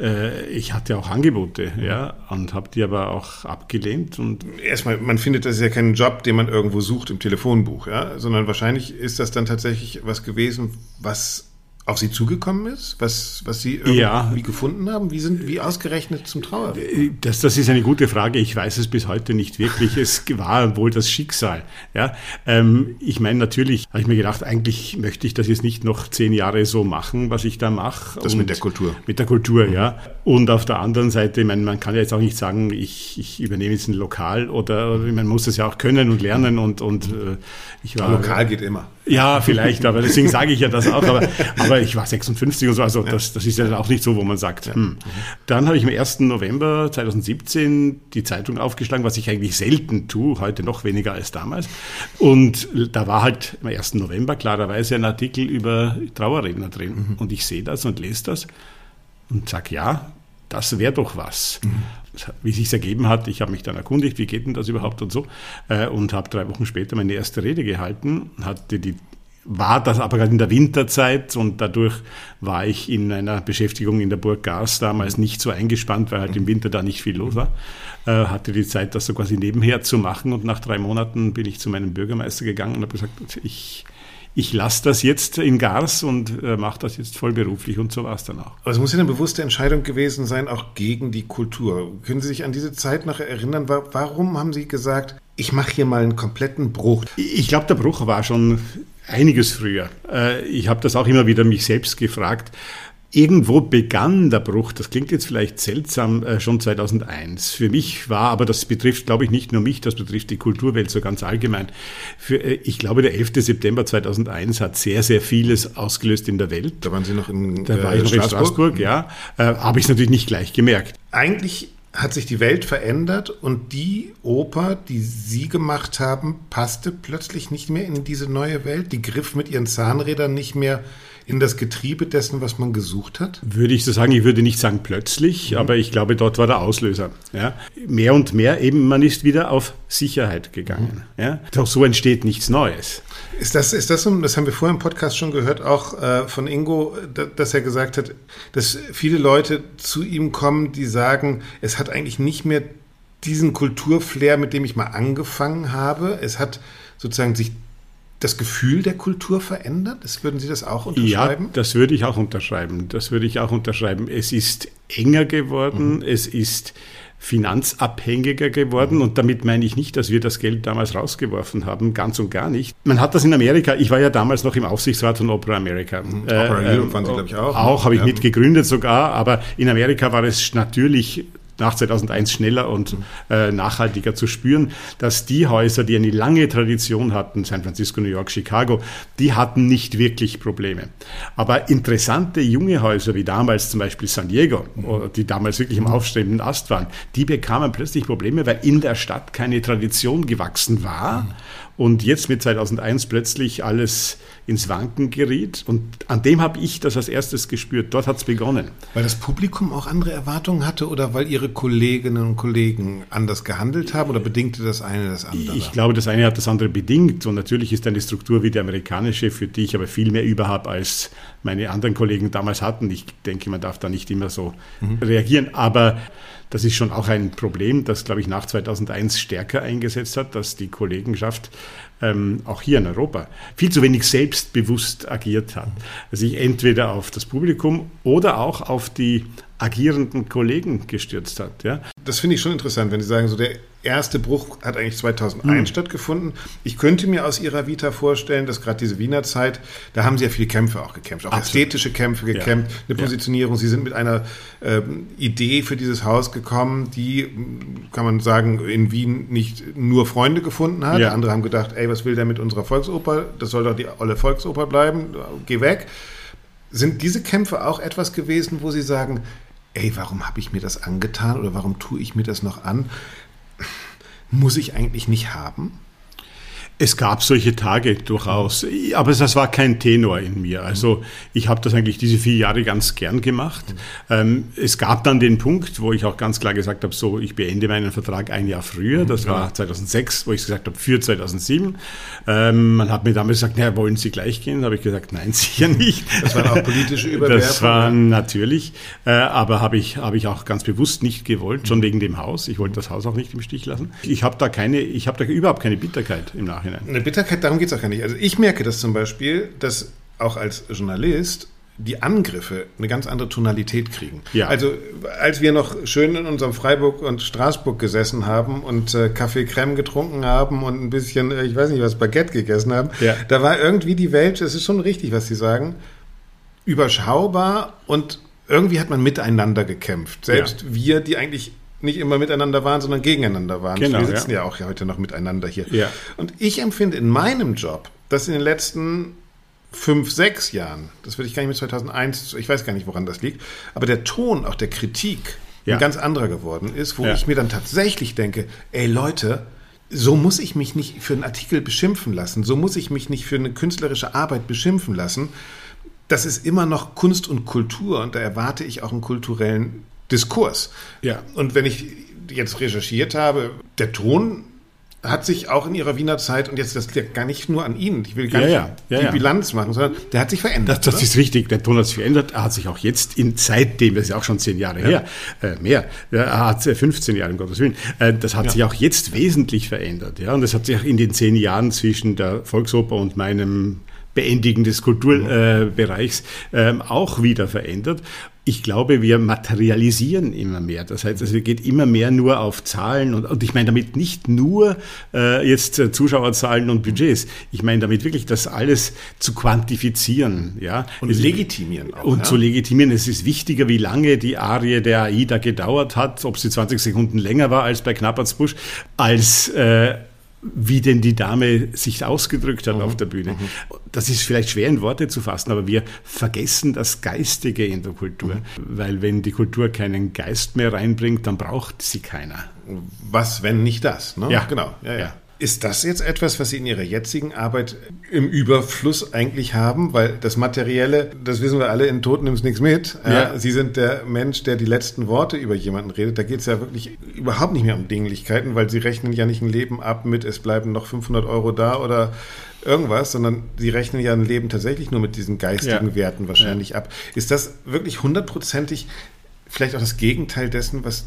äh, ich hatte auch Angebote, ja, und habe die aber auch abgelehnt. Und Erstmal, man findet, das ist ja kein Job, den man irgendwo sucht im Telefonbuch, ja, sondern wahrscheinlich ist das dann tatsächlich was gewesen, was auf Sie zugekommen ist, was, was Sie irgendwie ja. gefunden haben? Wie sind wie ausgerechnet zum Trauer? Das, das ist eine gute Frage. Ich weiß es bis heute nicht wirklich. Es war wohl das Schicksal. Ja, ähm, ich meine, natürlich habe ich mir gedacht, eigentlich möchte ich das jetzt nicht noch zehn Jahre so machen, was ich da mache. Das mit der Kultur. Mit der Kultur, mhm. ja. Und auf der anderen Seite, ich meine, man kann ja jetzt auch nicht sagen, ich, ich übernehme jetzt ein Lokal oder man muss das ja auch können und lernen und, und äh, ich war. Lokal geht immer. Ja, vielleicht, aber deswegen sage ich ja das auch. Aber, aber ich war 56 und so, also das, das ist ja auch nicht so, wo man sagt. Hm. Dann habe ich am 1. November 2017 die Zeitung aufgeschlagen, was ich eigentlich selten tue, heute noch weniger als damals. Und da war halt am 1. November klarerweise ein Artikel über Trauerredner drin. Mhm. Und ich sehe das und lese das und sage, ja, das wäre doch was. Mhm wie sich ergeben hat, ich habe mich dann erkundigt, wie geht denn das überhaupt und so, äh, und habe drei Wochen später meine erste Rede gehalten, hatte die war das aber gerade in der Winterzeit und dadurch war ich in einer Beschäftigung in der Burg Gars damals nicht so eingespannt, weil halt im Winter da nicht viel los war. Äh, hatte die Zeit, das so quasi nebenher zu machen und nach drei Monaten bin ich zu meinem Bürgermeister gegangen und habe gesagt, ich ich lasse das jetzt in Gars und äh, mache das jetzt vollberuflich und so war es dann auch. Aber es muss ja eine bewusste Entscheidung gewesen sein, auch gegen die Kultur. Können Sie sich an diese Zeit noch erinnern? Warum haben Sie gesagt, ich mache hier mal einen kompletten Bruch? Ich glaube, der Bruch war schon einiges früher. Äh, ich habe das auch immer wieder mich selbst gefragt. Irgendwo begann der Bruch, das klingt jetzt vielleicht seltsam, äh, schon 2001. Für mich war, aber das betrifft, glaube ich, nicht nur mich, das betrifft die Kulturwelt so ganz allgemein. Für, äh, ich glaube, der 11. September 2001 hat sehr, sehr vieles ausgelöst in der Welt. Da waren Sie noch in Da war ich noch Straßburg? in Straßburg, ja. Äh, Habe ich es natürlich nicht gleich gemerkt. Eigentlich hat sich die Welt verändert und die Oper, die Sie gemacht haben, passte plötzlich nicht mehr in diese neue Welt. Die griff mit ihren Zahnrädern nicht mehr in das Getriebe dessen, was man gesucht hat? Würde ich so sagen, ich würde nicht sagen plötzlich, mhm. aber ich glaube, dort war der Auslöser. Ja. Mehr und mehr eben, man ist wieder auf Sicherheit gegangen. Mhm. Ja. Doch so entsteht nichts Neues. Ist das, ist das das haben wir vorher im Podcast schon gehört, auch äh, von Ingo, dass er gesagt hat, dass viele Leute zu ihm kommen, die sagen, es hat eigentlich nicht mehr diesen Kulturflair, mit dem ich mal angefangen habe. Es hat sozusagen sich das Gefühl der Kultur verändert? Das, würden Sie das auch unterschreiben? Ja, das würde ich auch unterschreiben. Das würde ich auch unterschreiben. Es ist enger geworden, mhm. es ist finanzabhängiger geworden. Mhm. Und damit meine ich nicht, dass wir das Geld damals rausgeworfen haben, ganz und gar nicht. Man hat das in Amerika, ich war ja damals noch im Aufsichtsrat von Opera America. Mhm. Äh, Opera Europe waren Sie, glaube ich, auch. Auch, habe ich ja. mitgegründet sogar, aber in Amerika war es natürlich nach 2001 schneller und äh, nachhaltiger zu spüren, dass die Häuser, die eine lange Tradition hatten, San Francisco, New York, Chicago, die hatten nicht wirklich Probleme. Aber interessante junge Häuser wie damals zum Beispiel San Diego, die damals wirklich im aufstrebenden Ast waren, die bekamen plötzlich Probleme, weil in der Stadt keine Tradition gewachsen war und jetzt mit 2001 plötzlich alles ins Wanken geriet. Und an dem habe ich das als erstes gespürt. Dort hat es begonnen. Weil das Publikum auch andere Erwartungen hatte oder weil Ihre Kolleginnen und Kollegen anders gehandelt haben oder bedingte das eine das andere? Ich glaube, das eine hat das andere bedingt. Und natürlich ist eine Struktur wie die amerikanische, für die ich aber viel mehr über habe als meine anderen Kollegen damals hatten. Ich denke, man darf da nicht immer so mhm. reagieren. Aber das ist schon auch ein Problem, das, glaube ich, nach 2001 stärker eingesetzt hat, dass die Kollegenschaft ähm, auch hier in Europa viel zu wenig selbstbewusst agiert hat. Sich entweder auf das Publikum oder auch auf die agierenden Kollegen gestürzt hat. Ja. Das finde ich schon interessant, wenn Sie sagen, so der erste Bruch hat eigentlich 2001 mhm. stattgefunden. Ich könnte mir aus Ihrer Vita vorstellen, dass gerade diese Wiener Zeit, da haben Sie ja viele Kämpfe auch gekämpft, auch Absolut. ästhetische Kämpfe gekämpft, ja. eine Positionierung. Sie sind mit einer ähm, Idee für dieses Haus gekommen, die, kann man sagen, in Wien nicht nur Freunde gefunden hat. Ja. Andere haben gedacht, ey, was will der mit unserer Volksoper? Das soll doch die olle Volksoper bleiben, geh weg. Sind diese Kämpfe auch etwas gewesen, wo Sie sagen, ey, warum habe ich mir das angetan oder warum tue ich mir das noch an? Muss ich eigentlich nicht haben? Es gab solche Tage durchaus, aber das war kein Tenor in mir. Also ich habe das eigentlich diese vier Jahre ganz gern gemacht. Ähm, es gab dann den Punkt, wo ich auch ganz klar gesagt habe, so ich beende meinen Vertrag ein Jahr früher. Das war 2006, wo ich gesagt habe, für 2007. Ähm, man hat mir damals gesagt, naja, wollen Sie gleich gehen? Da habe ich gesagt, nein, [laughs] sicher nicht. Das waren auch politische Überwerfungen. Das war natürlich, äh, aber habe ich, habe ich auch ganz bewusst nicht gewollt, schon wegen dem Haus. Ich wollte das Haus auch nicht im Stich lassen. Ich habe da keine, ich habe da überhaupt keine Bitterkeit im Nachhinein. Nachhinein. Eine Bitterkeit, darum geht es auch gar nicht. Also ich merke das zum Beispiel, dass auch als Journalist die Angriffe eine ganz andere Tonalität kriegen. Ja. Also als wir noch schön in unserem Freiburg und Straßburg gesessen haben und äh, Kaffee Creme getrunken haben und ein bisschen, äh, ich weiß nicht was, Baguette gegessen haben, ja. da war irgendwie die Welt, es ist schon richtig, was Sie sagen, überschaubar und irgendwie hat man miteinander gekämpft. Selbst ja. wir, die eigentlich nicht immer miteinander waren, sondern gegeneinander waren. Genau, wir sitzen ja. ja auch heute noch miteinander hier. Ja. Und ich empfinde in meinem Job, dass in den letzten fünf, sechs Jahren, das würde ich gar nicht mit 2001, ich weiß gar nicht, woran das liegt, aber der Ton auch der Kritik ja. ein ganz anderer geworden ist, wo ja. ich mir dann tatsächlich denke, ey Leute, so muss ich mich nicht für einen Artikel beschimpfen lassen, so muss ich mich nicht für eine künstlerische Arbeit beschimpfen lassen. Das ist immer noch Kunst und Kultur und da erwarte ich auch einen kulturellen Diskurs. Ja. Und wenn ich jetzt recherchiert habe, der Ton hat sich auch in ihrer Wiener Zeit, und jetzt das liegt gar nicht nur an Ihnen, ich will gar ja, nicht ja, ja, die Bilanz machen, sondern der hat sich verändert. Das, das ist richtig, der Ton hat sich verändert, er hat sich auch jetzt in seitdem, das ist ja auch schon zehn Jahre her, äh, mehr, er hat 15 Jahre, um Gottes Willen, äh, das hat sich auch jetzt wesentlich verändert. Ja, und das hat sich auch in den zehn Jahren zwischen der Volksoper und meinem Beendigen des Kulturbereichs äh, auch wieder verändert ich glaube, wir materialisieren immer mehr. Das heißt, es geht immer mehr nur auf Zahlen und, und ich meine damit nicht nur äh, jetzt äh, Zuschauerzahlen und Budgets. Ich meine damit wirklich, das alles zu quantifizieren, ja. Und es, legitimieren auch. Und ja? zu legitimieren. Es ist wichtiger, wie lange die Arie der AIDA gedauert hat, ob sie 20 Sekunden länger war als bei Knappertsbusch, als äh, wie denn die Dame sich ausgedrückt hat mhm. auf der Bühne. Mhm. Das ist vielleicht schwer in Worte zu fassen, aber wir vergessen das Geistige in der Kultur. Mhm. Weil wenn die Kultur keinen Geist mehr reinbringt, dann braucht sie keiner. Was, wenn nicht das? Ne? Ja, genau. Ja, ja. ja. Ist das jetzt etwas, was Sie in Ihrer jetzigen Arbeit im Überfluss eigentlich haben? Weil das Materielle, das wissen wir alle, in Tod nimmst nichts mit. Ja. Sie sind der Mensch, der die letzten Worte über jemanden redet. Da geht es ja wirklich überhaupt nicht mehr um Dinglichkeiten, weil Sie rechnen ja nicht ein Leben ab mit, es bleiben noch 500 Euro da oder irgendwas, sondern Sie rechnen ja ein Leben tatsächlich nur mit diesen geistigen ja. Werten wahrscheinlich ja. ab. Ist das wirklich hundertprozentig vielleicht auch das Gegenteil dessen, was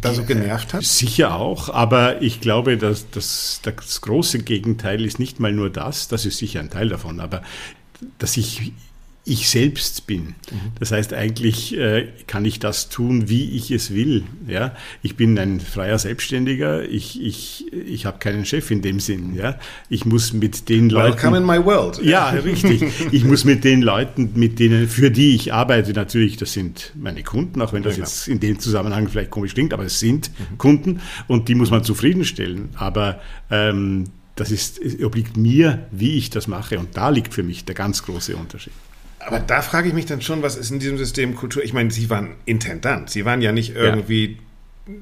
da so genervt hat? Sicher auch, aber ich glaube, dass das, das große Gegenteil ist nicht mal nur das, das ist sicher ein Teil davon, aber dass ich ich selbst bin. Das heißt, eigentlich äh, kann ich das tun, wie ich es will. Ja? Ich bin ein freier Selbstständiger, ich, ich, ich habe keinen Chef in dem Sinn. Ja? Ich muss mit den Leuten... Welcome in my world. Ja, richtig. Ich muss mit den Leuten, mit denen, für die ich arbeite, natürlich, das sind meine Kunden, auch wenn das ja, jetzt in dem Zusammenhang vielleicht komisch klingt, aber es sind mhm. Kunden und die muss man zufriedenstellen. Aber ähm, das ist, es obliegt mir, wie ich das mache. Und da liegt für mich der ganz große Unterschied. Aber da frage ich mich dann schon, was ist in diesem System Kultur? Ich meine, Sie waren Intendant, Sie waren ja nicht irgendwie ja.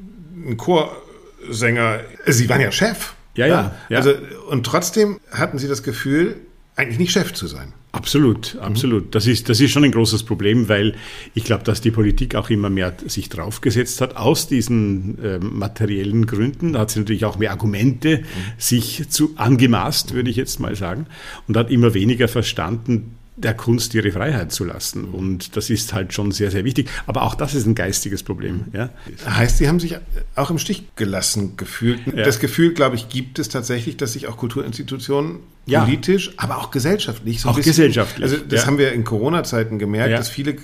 ein Chorsänger, Sie waren ja Chef. Ja, ja, ja. Also, und trotzdem hatten Sie das Gefühl, eigentlich nicht Chef zu sein. Absolut, absolut. Mhm. Das ist, das ist schon ein großes Problem, weil ich glaube, dass die Politik auch immer mehr sich draufgesetzt hat, aus diesen äh, materiellen Gründen. Da hat sie natürlich auch mehr Argumente mhm. sich zu angemaßt, würde ich jetzt mal sagen, und hat immer weniger verstanden, der Kunst ihre Freiheit zu lassen. Und das ist halt schon sehr, sehr wichtig. Aber auch das ist ein geistiges Problem. Ja? Heißt, Sie haben sich auch im Stich gelassen gefühlt. Ja. Das Gefühl, glaube ich, gibt es tatsächlich, dass sich auch Kulturinstitutionen ja. politisch, aber auch gesellschaftlich so Auch bisschen, gesellschaftlich. Also das ja. haben wir in Corona-Zeiten gemerkt, dass viele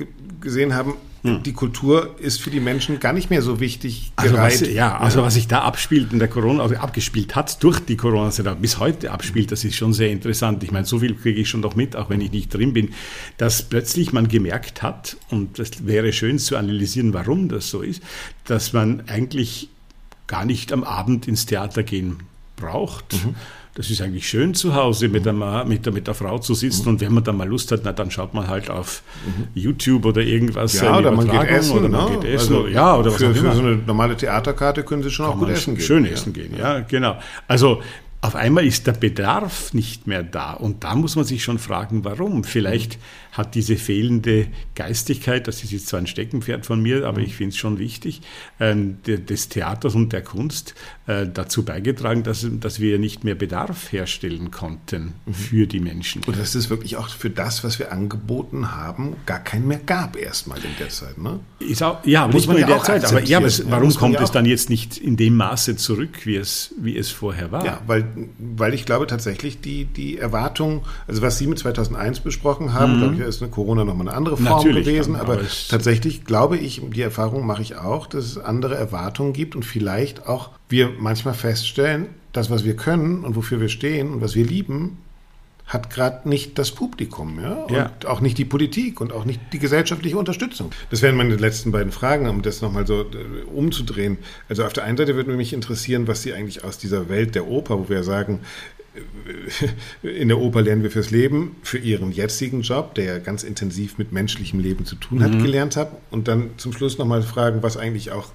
gesehen haben, hm. Die Kultur ist für die Menschen gar nicht mehr so wichtig also was, ja, also was sich da abspielt in der Corona, also abgespielt hat durch die Corona-Zeit, bis heute abspielt, das ist schon sehr interessant. Ich meine, so viel kriege ich schon doch mit, auch wenn ich nicht drin bin, dass plötzlich man gemerkt hat, und das wäre schön zu analysieren, warum das so ist, dass man eigentlich gar nicht am Abend ins Theater gehen braucht. Mhm das ist eigentlich schön zu Hause mit der, mit der, mit der Frau zu sitzen mhm. und wenn man dann mal Lust hat, na, dann schaut man halt auf mhm. YouTube oder irgendwas. Ja, oder man geht essen. Oder man ne? geht essen. Also ja, oder für, was für so eine normale Theaterkarte können Sie schon Kann auch gut essen gehen. Schön essen gehen, ja, genau. Also auf einmal ist der Bedarf nicht mehr da. Und da muss man sich schon fragen, warum. Vielleicht hat diese fehlende Geistigkeit, das ist jetzt zwar ein Steckenpferd von mir, aber ich finde es schon wichtig, ähm, des Theaters und der Kunst äh, dazu beigetragen, dass, dass wir nicht mehr Bedarf herstellen konnten mhm. für die Menschen. Und dass es wirklich auch für das, was wir angeboten haben, gar keinen mehr gab erstmal in der Zeit. Ne? Auch, ja, muss nicht nur in der Zeit. Aber ja, aber warum kommt es dann jetzt nicht in dem Maße zurück, wie es, wie es vorher war? Ja, weil weil ich glaube tatsächlich die, die Erwartung, also was Sie mit 2001 besprochen haben, mhm. glaube ich, ist eine Corona nochmal eine andere Form Natürlich, gewesen, aber, aber tatsächlich glaube ich, die Erfahrung mache ich auch, dass es andere Erwartungen gibt und vielleicht auch wir manchmal feststellen, das, was wir können und wofür wir stehen und was wir lieben, hat gerade nicht das Publikum, ja? Und ja. auch nicht die Politik und auch nicht die gesellschaftliche Unterstützung. Das wären meine letzten beiden Fragen, um das nochmal so äh, umzudrehen. Also auf der einen Seite würde mich interessieren, was Sie eigentlich aus dieser Welt der Oper, wo wir sagen, in der Oper lernen wir fürs Leben, für Ihren jetzigen Job, der ja ganz intensiv mit menschlichem Leben zu tun hat, mhm. gelernt haben. Und dann zum Schluss nochmal fragen, was eigentlich auch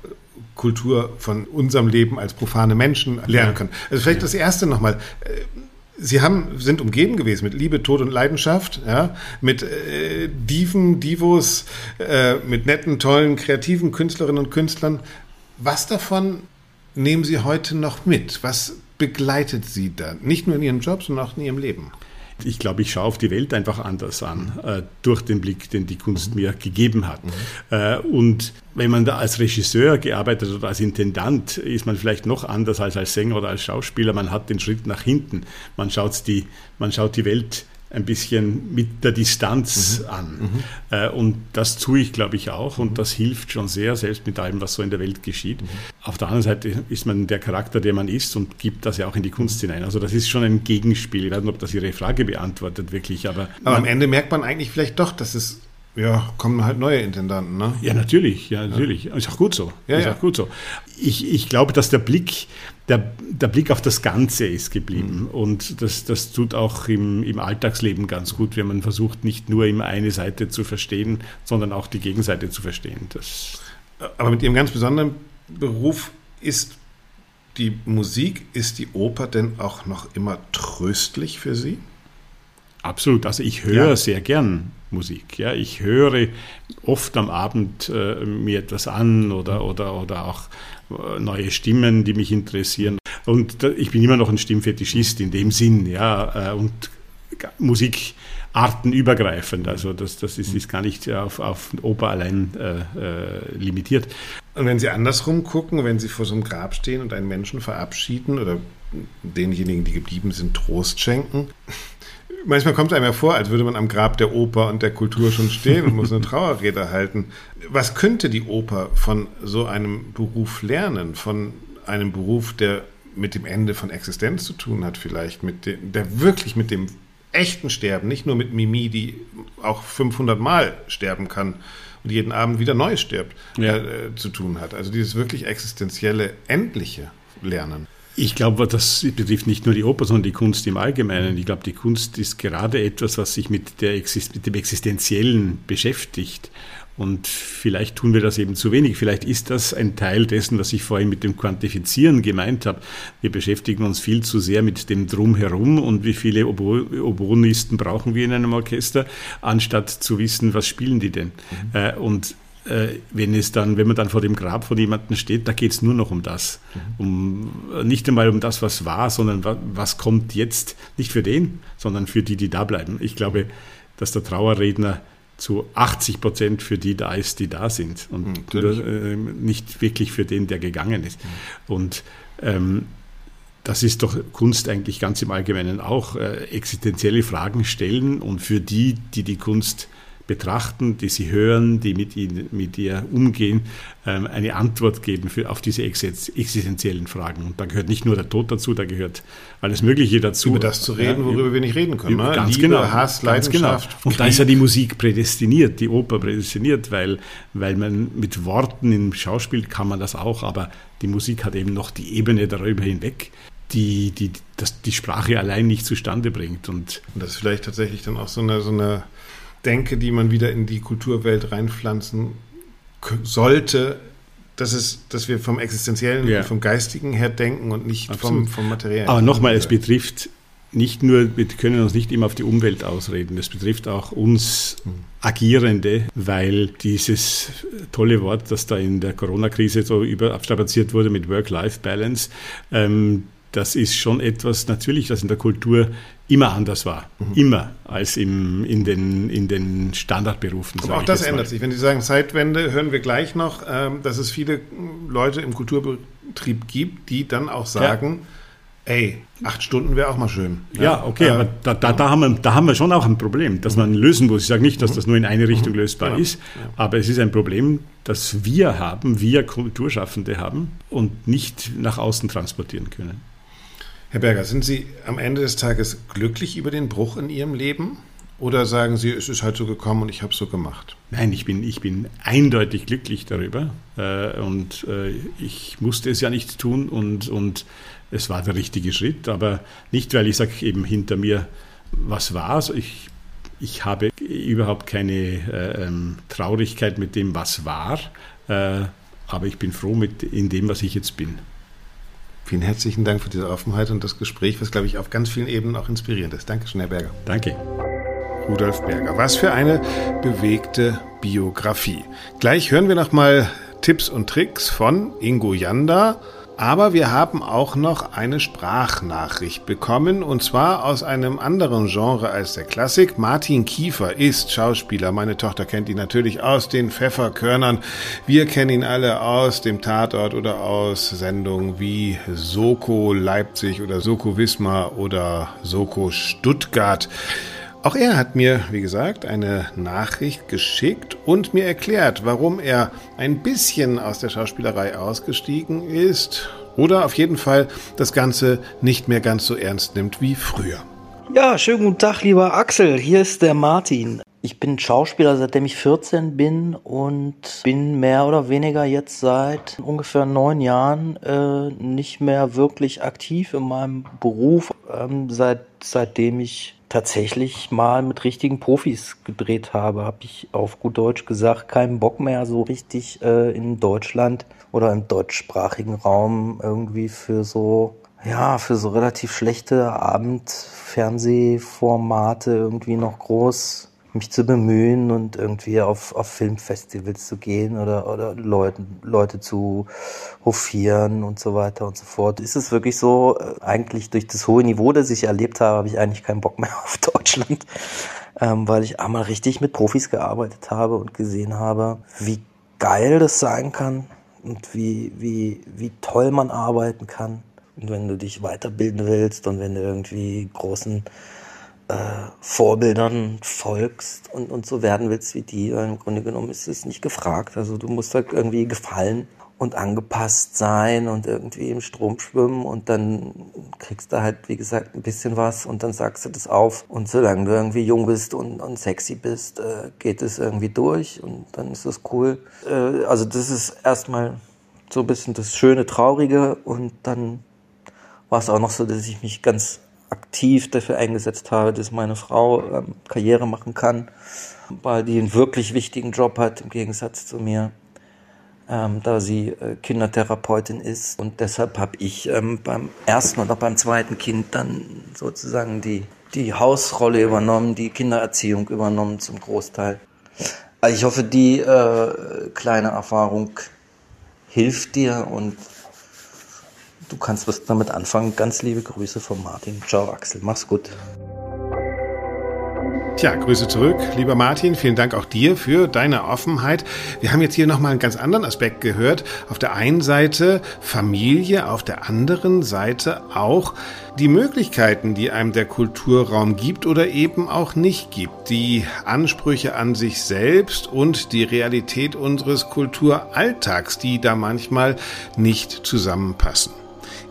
Kultur von unserem Leben als profane Menschen lernen können. Also vielleicht das Erste nochmal. Äh, Sie haben, sind umgeben gewesen mit Liebe, Tod und Leidenschaft, ja, mit äh, Diven, Divos, äh, mit netten, tollen, kreativen Künstlerinnen und Künstlern. Was davon nehmen Sie heute noch mit? Was begleitet Sie da? Nicht nur in Ihrem Job, sondern auch in Ihrem Leben? ich glaube, ich schaue auf die Welt einfach anders an, äh, durch den Blick, den die Kunst mir gegeben hat. Mhm. Äh, und wenn man da als Regisseur gearbeitet hat oder als Intendant, ist man vielleicht noch anders als als Sänger oder als Schauspieler. Man hat den Schritt nach hinten. Man schaut die, man schaut die Welt ein bisschen mit der Distanz mhm. an. Mhm. Äh, und das tue ich, glaube ich, auch. Und mhm. das hilft schon sehr, selbst mit allem, was so in der Welt geschieht. Mhm. Auf der anderen Seite ist man der Charakter, der man ist und gibt das ja auch in die Kunst hinein. Also das ist schon ein Gegenspiel. Ich weiß nicht, ob das Ihre Frage beantwortet, wirklich. Aber, aber am Ende merkt man eigentlich vielleicht doch, dass es ja, kommen halt neue Intendanten, ne? Ja, natürlich, ja, natürlich. Ja. Ist auch gut so. Ja, ist ja. auch gut so. Ich, ich glaube, dass der Blick, der, der Blick auf das Ganze ist geblieben. Mhm. Und das, das tut auch im, im Alltagsleben ganz gut, wenn man versucht, nicht nur immer eine Seite zu verstehen, sondern auch die Gegenseite zu verstehen. Das Aber mit Ihrem ganz besonderen Beruf ist die Musik, ist die Oper denn auch noch immer tröstlich für Sie? Absolut. Also ich höre ja. sehr gern Musik. Ja, ich höre oft am Abend äh, mir etwas an oder, oder, oder auch äh, neue Stimmen, die mich interessieren. Und ich bin immer noch ein Stimmfetischist in dem Sinn, ja, äh, und musikartenübergreifend. Also das, das ist, ist gar nicht auf, auf Oper allein äh, äh, limitiert. Und wenn Sie andersrum gucken, wenn Sie vor so einem Grab stehen und einen Menschen verabschieden oder denjenigen, die geblieben sind, Trost schenken, manchmal kommt es einem ja vor, als würde man am Grab der Oper und der Kultur schon stehen und muss eine [laughs] Trauerrede halten. Was könnte die Oper von so einem Beruf lernen? Von einem Beruf, der mit dem Ende von Existenz zu tun hat, vielleicht, mit dem, der wirklich mit dem echten Sterben, nicht nur mit Mimi, die auch 500 Mal sterben kann und jeden Abend wieder neu stirbt, ja. äh, zu tun hat. Also dieses wirklich existenzielle, endliche Lernen. Ich glaube, das betrifft nicht nur die Oper, sondern die Kunst im Allgemeinen. Ich glaube, die Kunst ist gerade etwas, was sich mit, der, mit dem Existenziellen beschäftigt. Und vielleicht tun wir das eben zu wenig. Vielleicht ist das ein Teil dessen, was ich vorhin mit dem Quantifizieren gemeint habe. Wir beschäftigen uns viel zu sehr mit dem Drumherum und wie viele Obo Oboenisten brauchen wir in einem Orchester, anstatt zu wissen, was spielen die denn. Mhm. Äh, und wenn es dann, wenn man dann vor dem Grab von jemandem steht, da geht es nur noch um das. Mhm. Um, nicht einmal um das, was war, sondern was, was kommt jetzt, nicht für den, sondern für die, die da bleiben. Ich glaube, dass der Trauerredner zu 80 Prozent für die da ist, die da sind und äh, nicht wirklich für den, der gegangen ist. Mhm. Und ähm, das ist doch Kunst eigentlich ganz im Allgemeinen auch, äh, existenzielle Fragen stellen und für die, die die Kunst betrachten, die sie hören, die mit, ihnen, mit ihr umgehen, ähm, eine Antwort geben für, auf diese existenziellen Fragen. Und da gehört nicht nur der Tod dazu, da gehört alles Mögliche dazu. Über das zu reden, worüber ja, wir nicht reden können. Ne? Ganz Liebe, genau, Hass, Leidenschaft. Genau. Und da ist ja die Musik prädestiniert, die Oper prädestiniert, weil, weil man mit Worten im Schauspiel kann man das auch, aber die Musik hat eben noch die Ebene darüber hinweg, die, die, das, die Sprache allein nicht zustande bringt. Und, und das ist vielleicht tatsächlich dann auch so eine, so eine denke, die man wieder in die Kulturwelt reinpflanzen sollte, dass, es, dass wir vom Existenziellen, ja. vom Geistigen her denken und nicht vom, vom Materiellen. Aber nochmal, es betrifft nicht nur, wir können uns nicht immer auf die Umwelt ausreden, es betrifft auch uns hm. Agierende, weil dieses tolle Wort, das da in der Corona-Krise so überabstrapaziert wurde mit Work-Life-Balance, ähm, das ist schon etwas natürlich, das in der Kultur immer anders war. Mhm. Immer als im, in, den, in den Standardberufen. Aber auch das ändert sich. Wenn Sie sagen Zeitwende, hören wir gleich noch, ähm, dass es viele Leute im Kulturbetrieb gibt, die dann auch sagen, ja. ey, acht Stunden wäre auch mal schön. Ja, ja okay, äh, aber da, da, da, haben wir, da haben wir schon auch ein Problem, das man lösen muss. Ich sage nicht, dass mhm. das nur in eine Richtung mhm. lösbar ja. ist, aber es ist ein Problem, das wir haben, wir Kulturschaffende haben und nicht nach außen transportieren können. Herr Berger, sind Sie am Ende des Tages glücklich über den Bruch in Ihrem Leben? Oder sagen Sie, es ist halt so gekommen und ich habe es so gemacht? Nein, ich bin, ich bin eindeutig glücklich darüber. Äh, und äh, ich musste es ja nicht tun und, und es war der richtige Schritt. Aber nicht, weil ich sage, eben hinter mir was war. Also ich, ich habe überhaupt keine äh, ähm, Traurigkeit mit dem, was war. Aber ich bin froh mit in dem, was ich jetzt bin. Vielen herzlichen Dank für diese Offenheit und das Gespräch, was, glaube ich, auf ganz vielen Ebenen auch inspirierend ist. Dankeschön, Herr Berger. Danke. Rudolf Berger. Was für eine bewegte Biografie. Gleich hören wir nochmal Tipps und Tricks von Ingo Janda aber wir haben auch noch eine Sprachnachricht bekommen und zwar aus einem anderen Genre als der Klassik. Martin Kiefer ist Schauspieler. Meine Tochter kennt ihn natürlich aus den Pfefferkörnern. Wir kennen ihn alle aus dem Tatort oder aus Sendungen wie Soko Leipzig oder Soko Wismar oder Soko Stuttgart. Auch er hat mir, wie gesagt, eine Nachricht geschickt und mir erklärt, warum er ein bisschen aus der Schauspielerei ausgestiegen ist oder auf jeden Fall das Ganze nicht mehr ganz so ernst nimmt wie früher. Ja, schönen guten Tag, lieber Axel. Hier ist der Martin. Ich bin Schauspieler, seitdem ich 14 bin und bin mehr oder weniger jetzt seit ungefähr neun Jahren äh, nicht mehr wirklich aktiv in meinem Beruf, ähm, seit, seitdem ich tatsächlich mal mit richtigen Profis gedreht habe, habe ich auf gut Deutsch gesagt, keinen Bock mehr so richtig äh, in Deutschland oder im deutschsprachigen Raum irgendwie für so ja, für so relativ schlechte Abendfernsehformate irgendwie noch groß mich zu bemühen und irgendwie auf, auf Filmfestivals zu gehen oder, oder Leuten, Leute zu hofieren und so weiter und so fort. Ist es wirklich so, äh, eigentlich durch das hohe Niveau, das ich erlebt habe, habe ich eigentlich keinen Bock mehr [laughs] auf Deutschland, ähm, weil ich einmal richtig mit Profis gearbeitet habe und gesehen habe, wie geil das sein kann und wie, wie, wie toll man arbeiten kann. Und wenn du dich weiterbilden willst und wenn du irgendwie großen äh, Vorbildern folgst und, und so werden willst wie die, im Grunde genommen ist es nicht gefragt. Also du musst halt irgendwie gefallen und angepasst sein und irgendwie im Strom schwimmen und dann kriegst du halt, wie gesagt, ein bisschen was und dann sagst du das auf. Und solange du irgendwie jung bist und, und sexy bist, äh, geht es irgendwie durch und dann ist das cool. Äh, also das ist erstmal so ein bisschen das schöne, traurige und dann war es auch noch so, dass ich mich ganz aktiv dafür eingesetzt habe, dass meine Frau ähm, Karriere machen kann, weil die einen wirklich wichtigen Job hat im Gegensatz zu mir, ähm, da sie äh, Kindertherapeutin ist. Und deshalb habe ich ähm, beim ersten oder beim zweiten Kind dann sozusagen die, die Hausrolle übernommen, die Kindererziehung übernommen zum Großteil. Also ich hoffe, die äh, kleine Erfahrung hilft dir und du kannst was damit anfangen. Ganz liebe Grüße von Martin. Ciao Axel, mach's gut. Tja, Grüße zurück, lieber Martin. Vielen Dank auch dir für deine Offenheit. Wir haben jetzt hier nochmal einen ganz anderen Aspekt gehört. Auf der einen Seite Familie, auf der anderen Seite auch die Möglichkeiten, die einem der Kulturraum gibt oder eben auch nicht gibt. Die Ansprüche an sich selbst und die Realität unseres Kulturalltags, die da manchmal nicht zusammenpassen.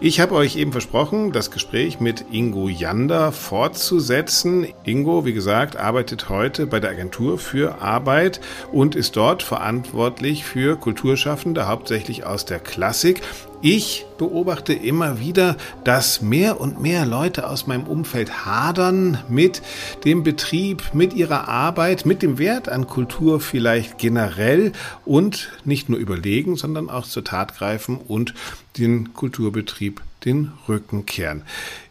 Ich habe euch eben versprochen, das Gespräch mit Ingo Jander fortzusetzen. Ingo, wie gesagt, arbeitet heute bei der Agentur für Arbeit und ist dort verantwortlich für Kulturschaffende, hauptsächlich aus der Klassik. Ich beobachte immer wieder, dass mehr und mehr Leute aus meinem Umfeld hadern mit dem Betrieb, mit ihrer Arbeit, mit dem Wert an Kultur vielleicht generell und nicht nur überlegen, sondern auch zur Tat greifen und den Kulturbetrieb den Rücken kehren.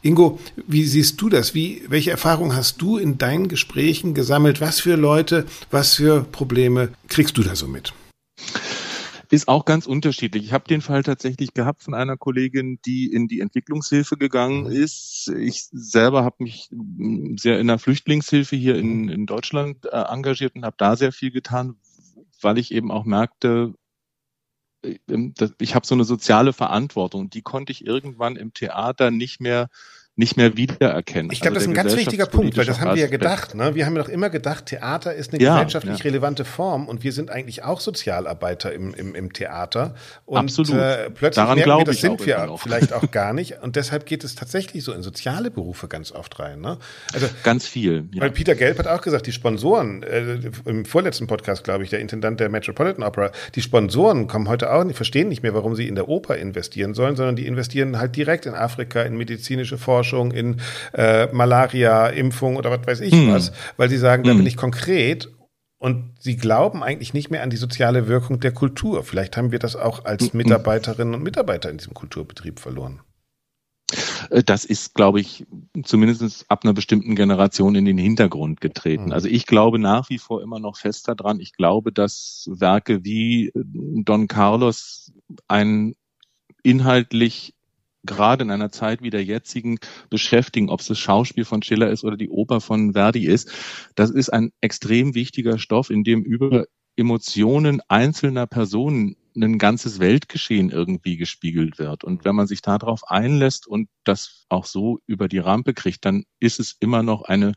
Ingo, wie siehst du das? Wie, welche Erfahrungen hast du in deinen Gesprächen gesammelt? Was für Leute, was für Probleme kriegst du da so mit? Ist auch ganz unterschiedlich. Ich habe den Fall tatsächlich gehabt von einer Kollegin, die in die Entwicklungshilfe gegangen mhm. ist. Ich selber habe mich sehr in der Flüchtlingshilfe hier in, mhm. in Deutschland äh, engagiert und habe da sehr viel getan, weil ich eben auch merkte, äh, ähm, ich habe so eine soziale Verantwortung. Die konnte ich irgendwann im Theater nicht mehr nicht mehr wiedererkennen. Ich glaube, also das ist ein ganz wichtiger Punkt, weil das haben wir ja gedacht. Ne? Wir haben ja doch immer gedacht, Theater ist eine ja, gesellschaftlich ja. relevante Form und wir sind eigentlich auch Sozialarbeiter im, im, im Theater. Und Absolut. Äh, plötzlich Daran merken wir, das sind wir vielleicht auch [laughs] gar nicht. Und deshalb geht es tatsächlich so in soziale Berufe ganz oft rein. Ne? Also ganz viel. Ja. Weil Peter Gelb hat auch gesagt, die Sponsoren, äh, im vorletzten Podcast, glaube ich, der Intendant der Metropolitan Opera, die Sponsoren kommen heute auch nicht, verstehen nicht mehr, warum sie in der Oper investieren sollen, sondern die investieren halt direkt in Afrika, in medizinische Forschung Forschung, in äh, Malaria, Impfung oder was weiß ich mhm. was, weil sie sagen, da bin hm. ich konkret und sie glauben eigentlich nicht mehr an die soziale Wirkung der Kultur. Vielleicht haben wir das auch als hm, hm. Mitarbeiterinnen und Mitarbeiter in diesem Kulturbetrieb verloren. Äh, das ist, glaube ich, zumindest ab einer bestimmten Generation in den Hintergrund getreten. Also ich glaube nach wie vor immer noch fest daran. Ich glaube, dass Werke wie Don Carlos ein inhaltlich gerade in einer Zeit wie der jetzigen beschäftigen, ob es das Schauspiel von Schiller ist oder die Oper von Verdi ist. Das ist ein extrem wichtiger Stoff, in dem über Emotionen einzelner Personen ein ganzes Weltgeschehen irgendwie gespiegelt wird. Und wenn man sich darauf einlässt und das auch so über die Rampe kriegt, dann ist es immer noch eine,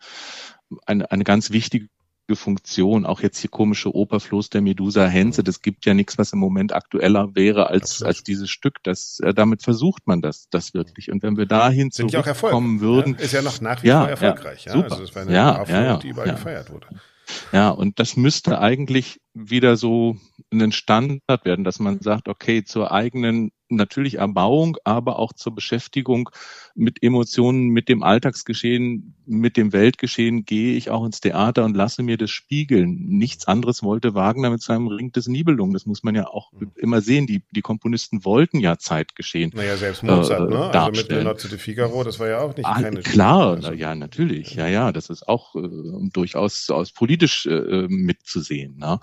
eine, eine ganz wichtige Funktion, auch jetzt die komische Operfloß der Medusa Henze, das gibt ja nichts, was im Moment aktueller wäre als, als dieses Stück. Das, äh, damit versucht man das, das wirklich. Und wenn wir dahin zurückkommen würden. Ja, ist ja noch nach wie ja, vor erfolgreich. Ja, ja. Super. Also das war eine ja, Aufführung, ja, die überall gefeiert wurde. Ja, und das müsste eigentlich wieder so ein Standard werden, dass man sagt, okay, zur eigenen natürlich Erbauung, aber auch zur Beschäftigung mit Emotionen, mit dem Alltagsgeschehen, mit dem Weltgeschehen gehe ich auch ins Theater und lasse mir das spiegeln. Nichts anderes wollte Wagner mit seinem Ring des Nibelungen. Das muss man ja auch mhm. immer sehen. Die, die Komponisten wollten ja Zeitgeschehen. Naja, selbst Mozart, äh, ne? Also mit Leonardo de Figaro, das war ja auch nicht ah, keine Klar, also. ja, natürlich. Ja, ja, das ist auch äh, durchaus aus politisch äh, mitzusehen. Ne?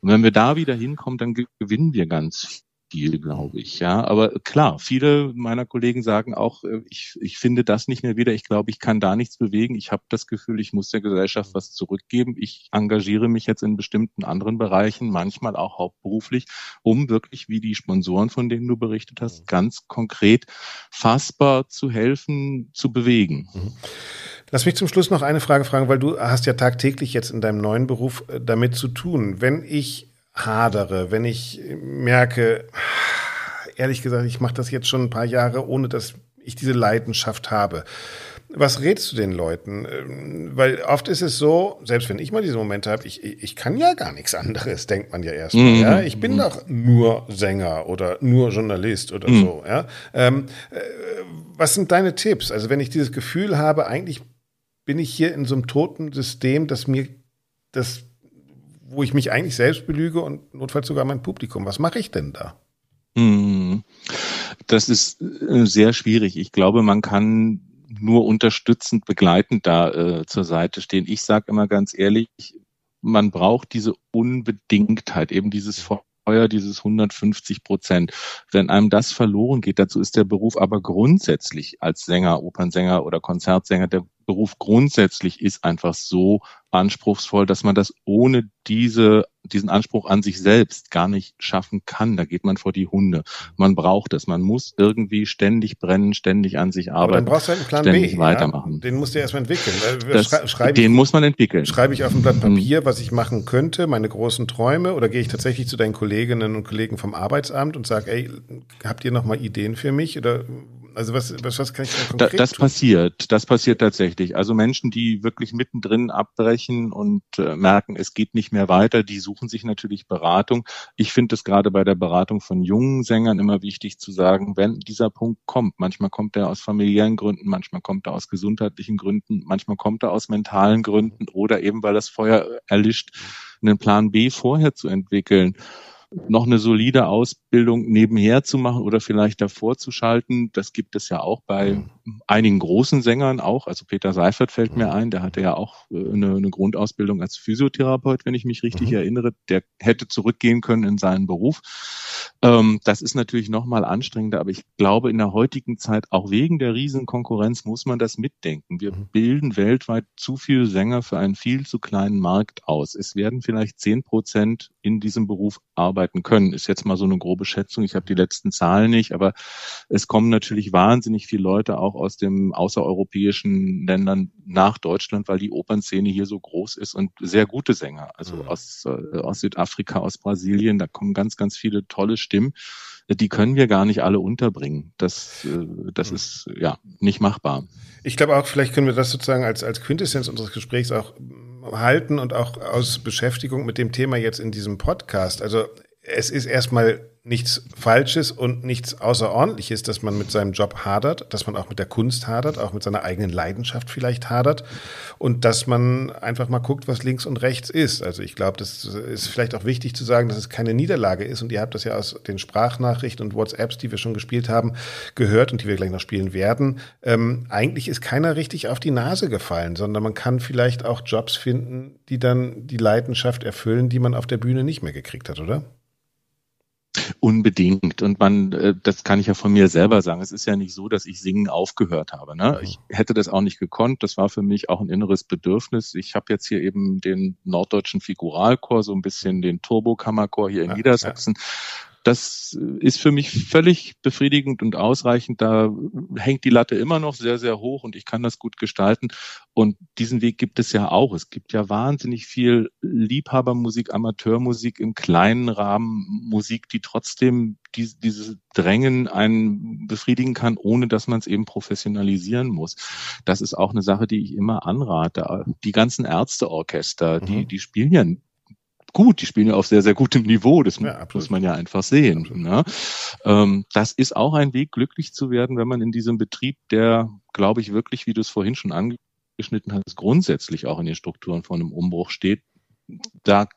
Und wenn wir da wieder hinkommen, dann gewinnen wir ganz Stil, glaube ich. Ja, aber klar, viele meiner Kollegen sagen auch, äh, ich, ich finde das nicht mehr wieder. Ich glaube, ich kann da nichts bewegen. Ich habe das Gefühl, ich muss der Gesellschaft was zurückgeben. Ich engagiere mich jetzt in bestimmten anderen Bereichen, manchmal auch hauptberuflich, um wirklich, wie die Sponsoren, von denen du berichtet hast, mhm. ganz konkret fassbar zu helfen, zu bewegen. Mhm. Lass mich zum Schluss noch eine Frage fragen, weil du hast ja tagtäglich jetzt in deinem neuen Beruf äh, damit zu tun. Wenn ich hadere, wenn ich merke, ehrlich gesagt, ich mache das jetzt schon ein paar Jahre, ohne dass ich diese Leidenschaft habe. Was rätst du den Leuten? Ähm, weil oft ist es so, selbst wenn ich mal diese Momente habe, ich, ich kann ja gar nichts anderes, denkt man ja erstmal. Mhm. Ja? Ich bin mhm. doch nur Sänger oder nur Journalist oder mhm. so. Ja? Ähm, äh, was sind deine Tipps? Also wenn ich dieses Gefühl habe, eigentlich bin ich hier in so einem toten System, dass mir das wo ich mich eigentlich selbst belüge und notfalls sogar mein Publikum. Was mache ich denn da? Hm. Das ist äh, sehr schwierig. Ich glaube, man kann nur unterstützend, begleitend da äh, zur Seite stehen. Ich sage immer ganz ehrlich, man braucht diese Unbedingtheit, eben dieses Feuer, dieses 150 Prozent. Wenn einem das verloren geht, dazu ist der Beruf aber grundsätzlich als Sänger, Opernsänger oder Konzertsänger, der Beruf grundsätzlich ist einfach so anspruchsvoll, dass man das ohne diese, diesen Anspruch an sich selbst gar nicht schaffen kann. Da geht man vor die Hunde. Man braucht es. Man muss irgendwie ständig brennen, ständig an sich arbeiten. Aber dann brauchst du halt einen Plan ständig B. weitermachen. Ja? Den musst du erstmal entwickeln. Das, Schrei den ich, muss man entwickeln. Schreibe ich auf ein Blatt mhm. Papier, was ich machen könnte, meine großen Träume, oder gehe ich tatsächlich zu deinen Kolleginnen und Kollegen vom Arbeitsamt und sage, ey, habt ihr noch mal Ideen für mich? Oder also was, was, was kann ich da konkret da, Das tun? passiert, das passiert tatsächlich. Also Menschen, die wirklich mittendrin abbrechen und äh, merken, es geht nicht mehr weiter, die suchen sich natürlich Beratung. Ich finde es gerade bei der Beratung von jungen Sängern immer wichtig zu sagen, wenn dieser Punkt kommt, manchmal kommt er aus familiären Gründen, manchmal kommt er aus gesundheitlichen Gründen, manchmal kommt er aus mentalen Gründen oder eben weil das Feuer erlischt, einen Plan B vorher zu entwickeln noch eine solide Ausbildung nebenher zu machen oder vielleicht davor zu schalten. Das gibt es ja auch bei mhm. einigen großen Sängern auch. Also Peter Seifert fällt mir ein, der hatte ja auch äh, eine, eine Grundausbildung als Physiotherapeut, wenn ich mich richtig mhm. erinnere. Der hätte zurückgehen können in seinen Beruf. Ähm, das ist natürlich nochmal anstrengender, aber ich glaube, in der heutigen Zeit, auch wegen der Riesenkonkurrenz, muss man das mitdenken. Wir mhm. bilden weltweit zu viele Sänger für einen viel zu kleinen Markt aus. Es werden vielleicht zehn Prozent in diesem Beruf arbeiten können. Ist jetzt mal so eine grobe Schätzung. Ich habe die letzten Zahlen nicht, aber es kommen natürlich wahnsinnig viele Leute auch aus den außereuropäischen Ländern nach Deutschland, weil die Opernszene hier so groß ist und sehr gute Sänger. Also mhm. aus, äh, aus Südafrika, aus Brasilien, da kommen ganz, ganz viele tolle Stimmen die können wir gar nicht alle unterbringen. Das, äh, das mhm. ist ja nicht machbar. Ich glaube auch, vielleicht können wir das sozusagen als, als Quintessenz unseres Gesprächs auch halten und auch aus Beschäftigung mit dem Thema jetzt in diesem Podcast. Also es ist erstmal nichts Falsches und nichts Außerordentliches, dass man mit seinem Job hadert, dass man auch mit der Kunst hadert, auch mit seiner eigenen Leidenschaft vielleicht hadert und dass man einfach mal guckt, was links und rechts ist. Also ich glaube, das ist vielleicht auch wichtig zu sagen, dass es keine Niederlage ist und ihr habt das ja aus den Sprachnachrichten und WhatsApps, die wir schon gespielt haben, gehört und die wir gleich noch spielen werden. Ähm, eigentlich ist keiner richtig auf die Nase gefallen, sondern man kann vielleicht auch Jobs finden, die dann die Leidenschaft erfüllen, die man auf der Bühne nicht mehr gekriegt hat, oder? Unbedingt. Und man, äh, das kann ich ja von mir selber sagen. Es ist ja nicht so, dass ich singen aufgehört habe. Ne? Ich hätte das auch nicht gekonnt. Das war für mich auch ein inneres Bedürfnis. Ich habe jetzt hier eben den norddeutschen Figuralchor, so ein bisschen den Turbokammerchor hier in ja, Niedersachsen. Ja das ist für mich völlig befriedigend und ausreichend. Da hängt die Latte immer noch sehr, sehr hoch und ich kann das gut gestalten. Und diesen Weg gibt es ja auch. Es gibt ja wahnsinnig viel Liebhabermusik, Amateurmusik im kleinen Rahmen, Musik, die trotzdem diese, diese Drängen einen befriedigen kann, ohne dass man es eben professionalisieren muss. Das ist auch eine Sache, die ich immer anrate. Die ganzen Ärzteorchester, die, mhm. die spielen ja gut, die spielen ja auf sehr, sehr gutem Niveau, das ja, muss man ja einfach sehen. Ne? Ähm, das ist auch ein Weg, glücklich zu werden, wenn man in diesem Betrieb, der, glaube ich, wirklich, wie du es vorhin schon angeschnitten hast, grundsätzlich auch in den Strukturen von einem Umbruch steht. Da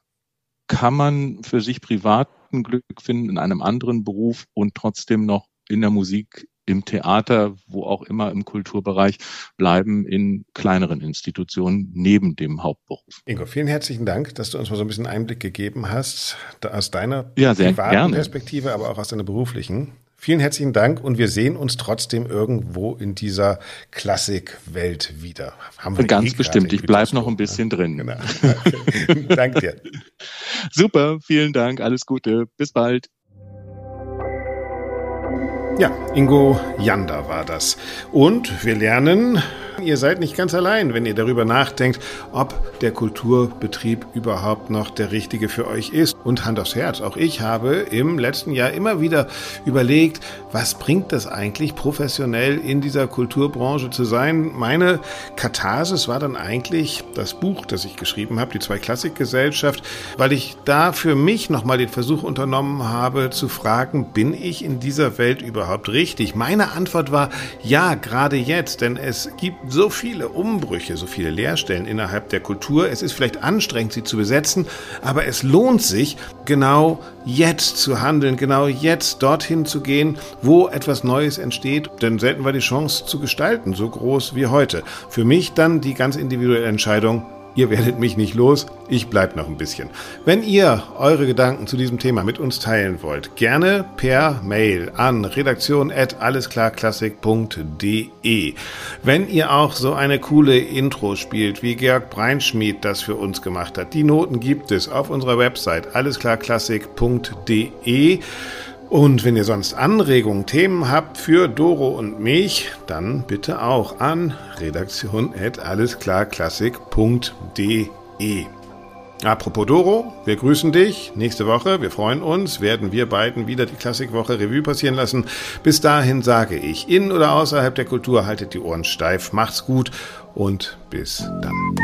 kann man für sich privaten Glück finden in einem anderen Beruf und trotzdem noch in der Musik im Theater, wo auch immer im Kulturbereich, bleiben in kleineren Institutionen neben dem Hauptberuf. Ingo, vielen herzlichen Dank, dass du uns mal so ein bisschen Einblick gegeben hast, aus deiner ja, privaten gerne. Perspektive, aber auch aus deiner beruflichen. Vielen herzlichen Dank und wir sehen uns trotzdem irgendwo in dieser Klassikwelt wieder. Haben wir Ganz eh bestimmt, ich bleibe noch ein bisschen drin. Genau. [laughs] Danke dir. [laughs] Super, vielen Dank, alles Gute, bis bald. Ja, Ingo Janda war das. Und wir lernen, ihr seid nicht ganz allein, wenn ihr darüber nachdenkt, ob der Kulturbetrieb überhaupt noch der richtige für euch ist. Und Hand aufs Herz, auch ich habe im letzten Jahr immer wieder überlegt, was bringt das eigentlich, professionell in dieser Kulturbranche zu sein. Meine Katharsis war dann eigentlich das Buch, das ich geschrieben habe, die zwei Klassikgesellschaft, weil ich da für mich nochmal den Versuch unternommen habe, zu fragen, bin ich in dieser Welt überhaupt richtig? Meine Antwort war ja, gerade jetzt, denn es gibt so viele Umbrüche, so viele Leerstellen innerhalb der Kultur. Es ist vielleicht anstrengend, sie zu besetzen, aber es lohnt sich, genau jetzt zu handeln, genau jetzt dorthin zu gehen, wo etwas Neues entsteht, denn selten war die Chance zu gestalten so groß wie heute. Für mich dann die ganz individuelle Entscheidung, Ihr werdet mich nicht los, ich bleib noch ein bisschen. Wenn ihr eure Gedanken zu diesem Thema mit uns teilen wollt, gerne per Mail an redaktion@allesklarklassik.de. Wenn ihr auch so eine coole Intro spielt, wie Georg Breinschmidt das für uns gemacht hat, die Noten gibt es auf unserer Website allesklarklassik.de. Und wenn ihr sonst Anregungen, Themen habt für Doro und mich, dann bitte auch an redaktion.allesklarklassik.de. Apropos Doro, wir grüßen dich. Nächste Woche, wir freuen uns, werden wir beiden wieder die Klassikwoche Revue passieren lassen. Bis dahin sage ich, in oder außerhalb der Kultur haltet die Ohren steif, macht's gut und bis dann.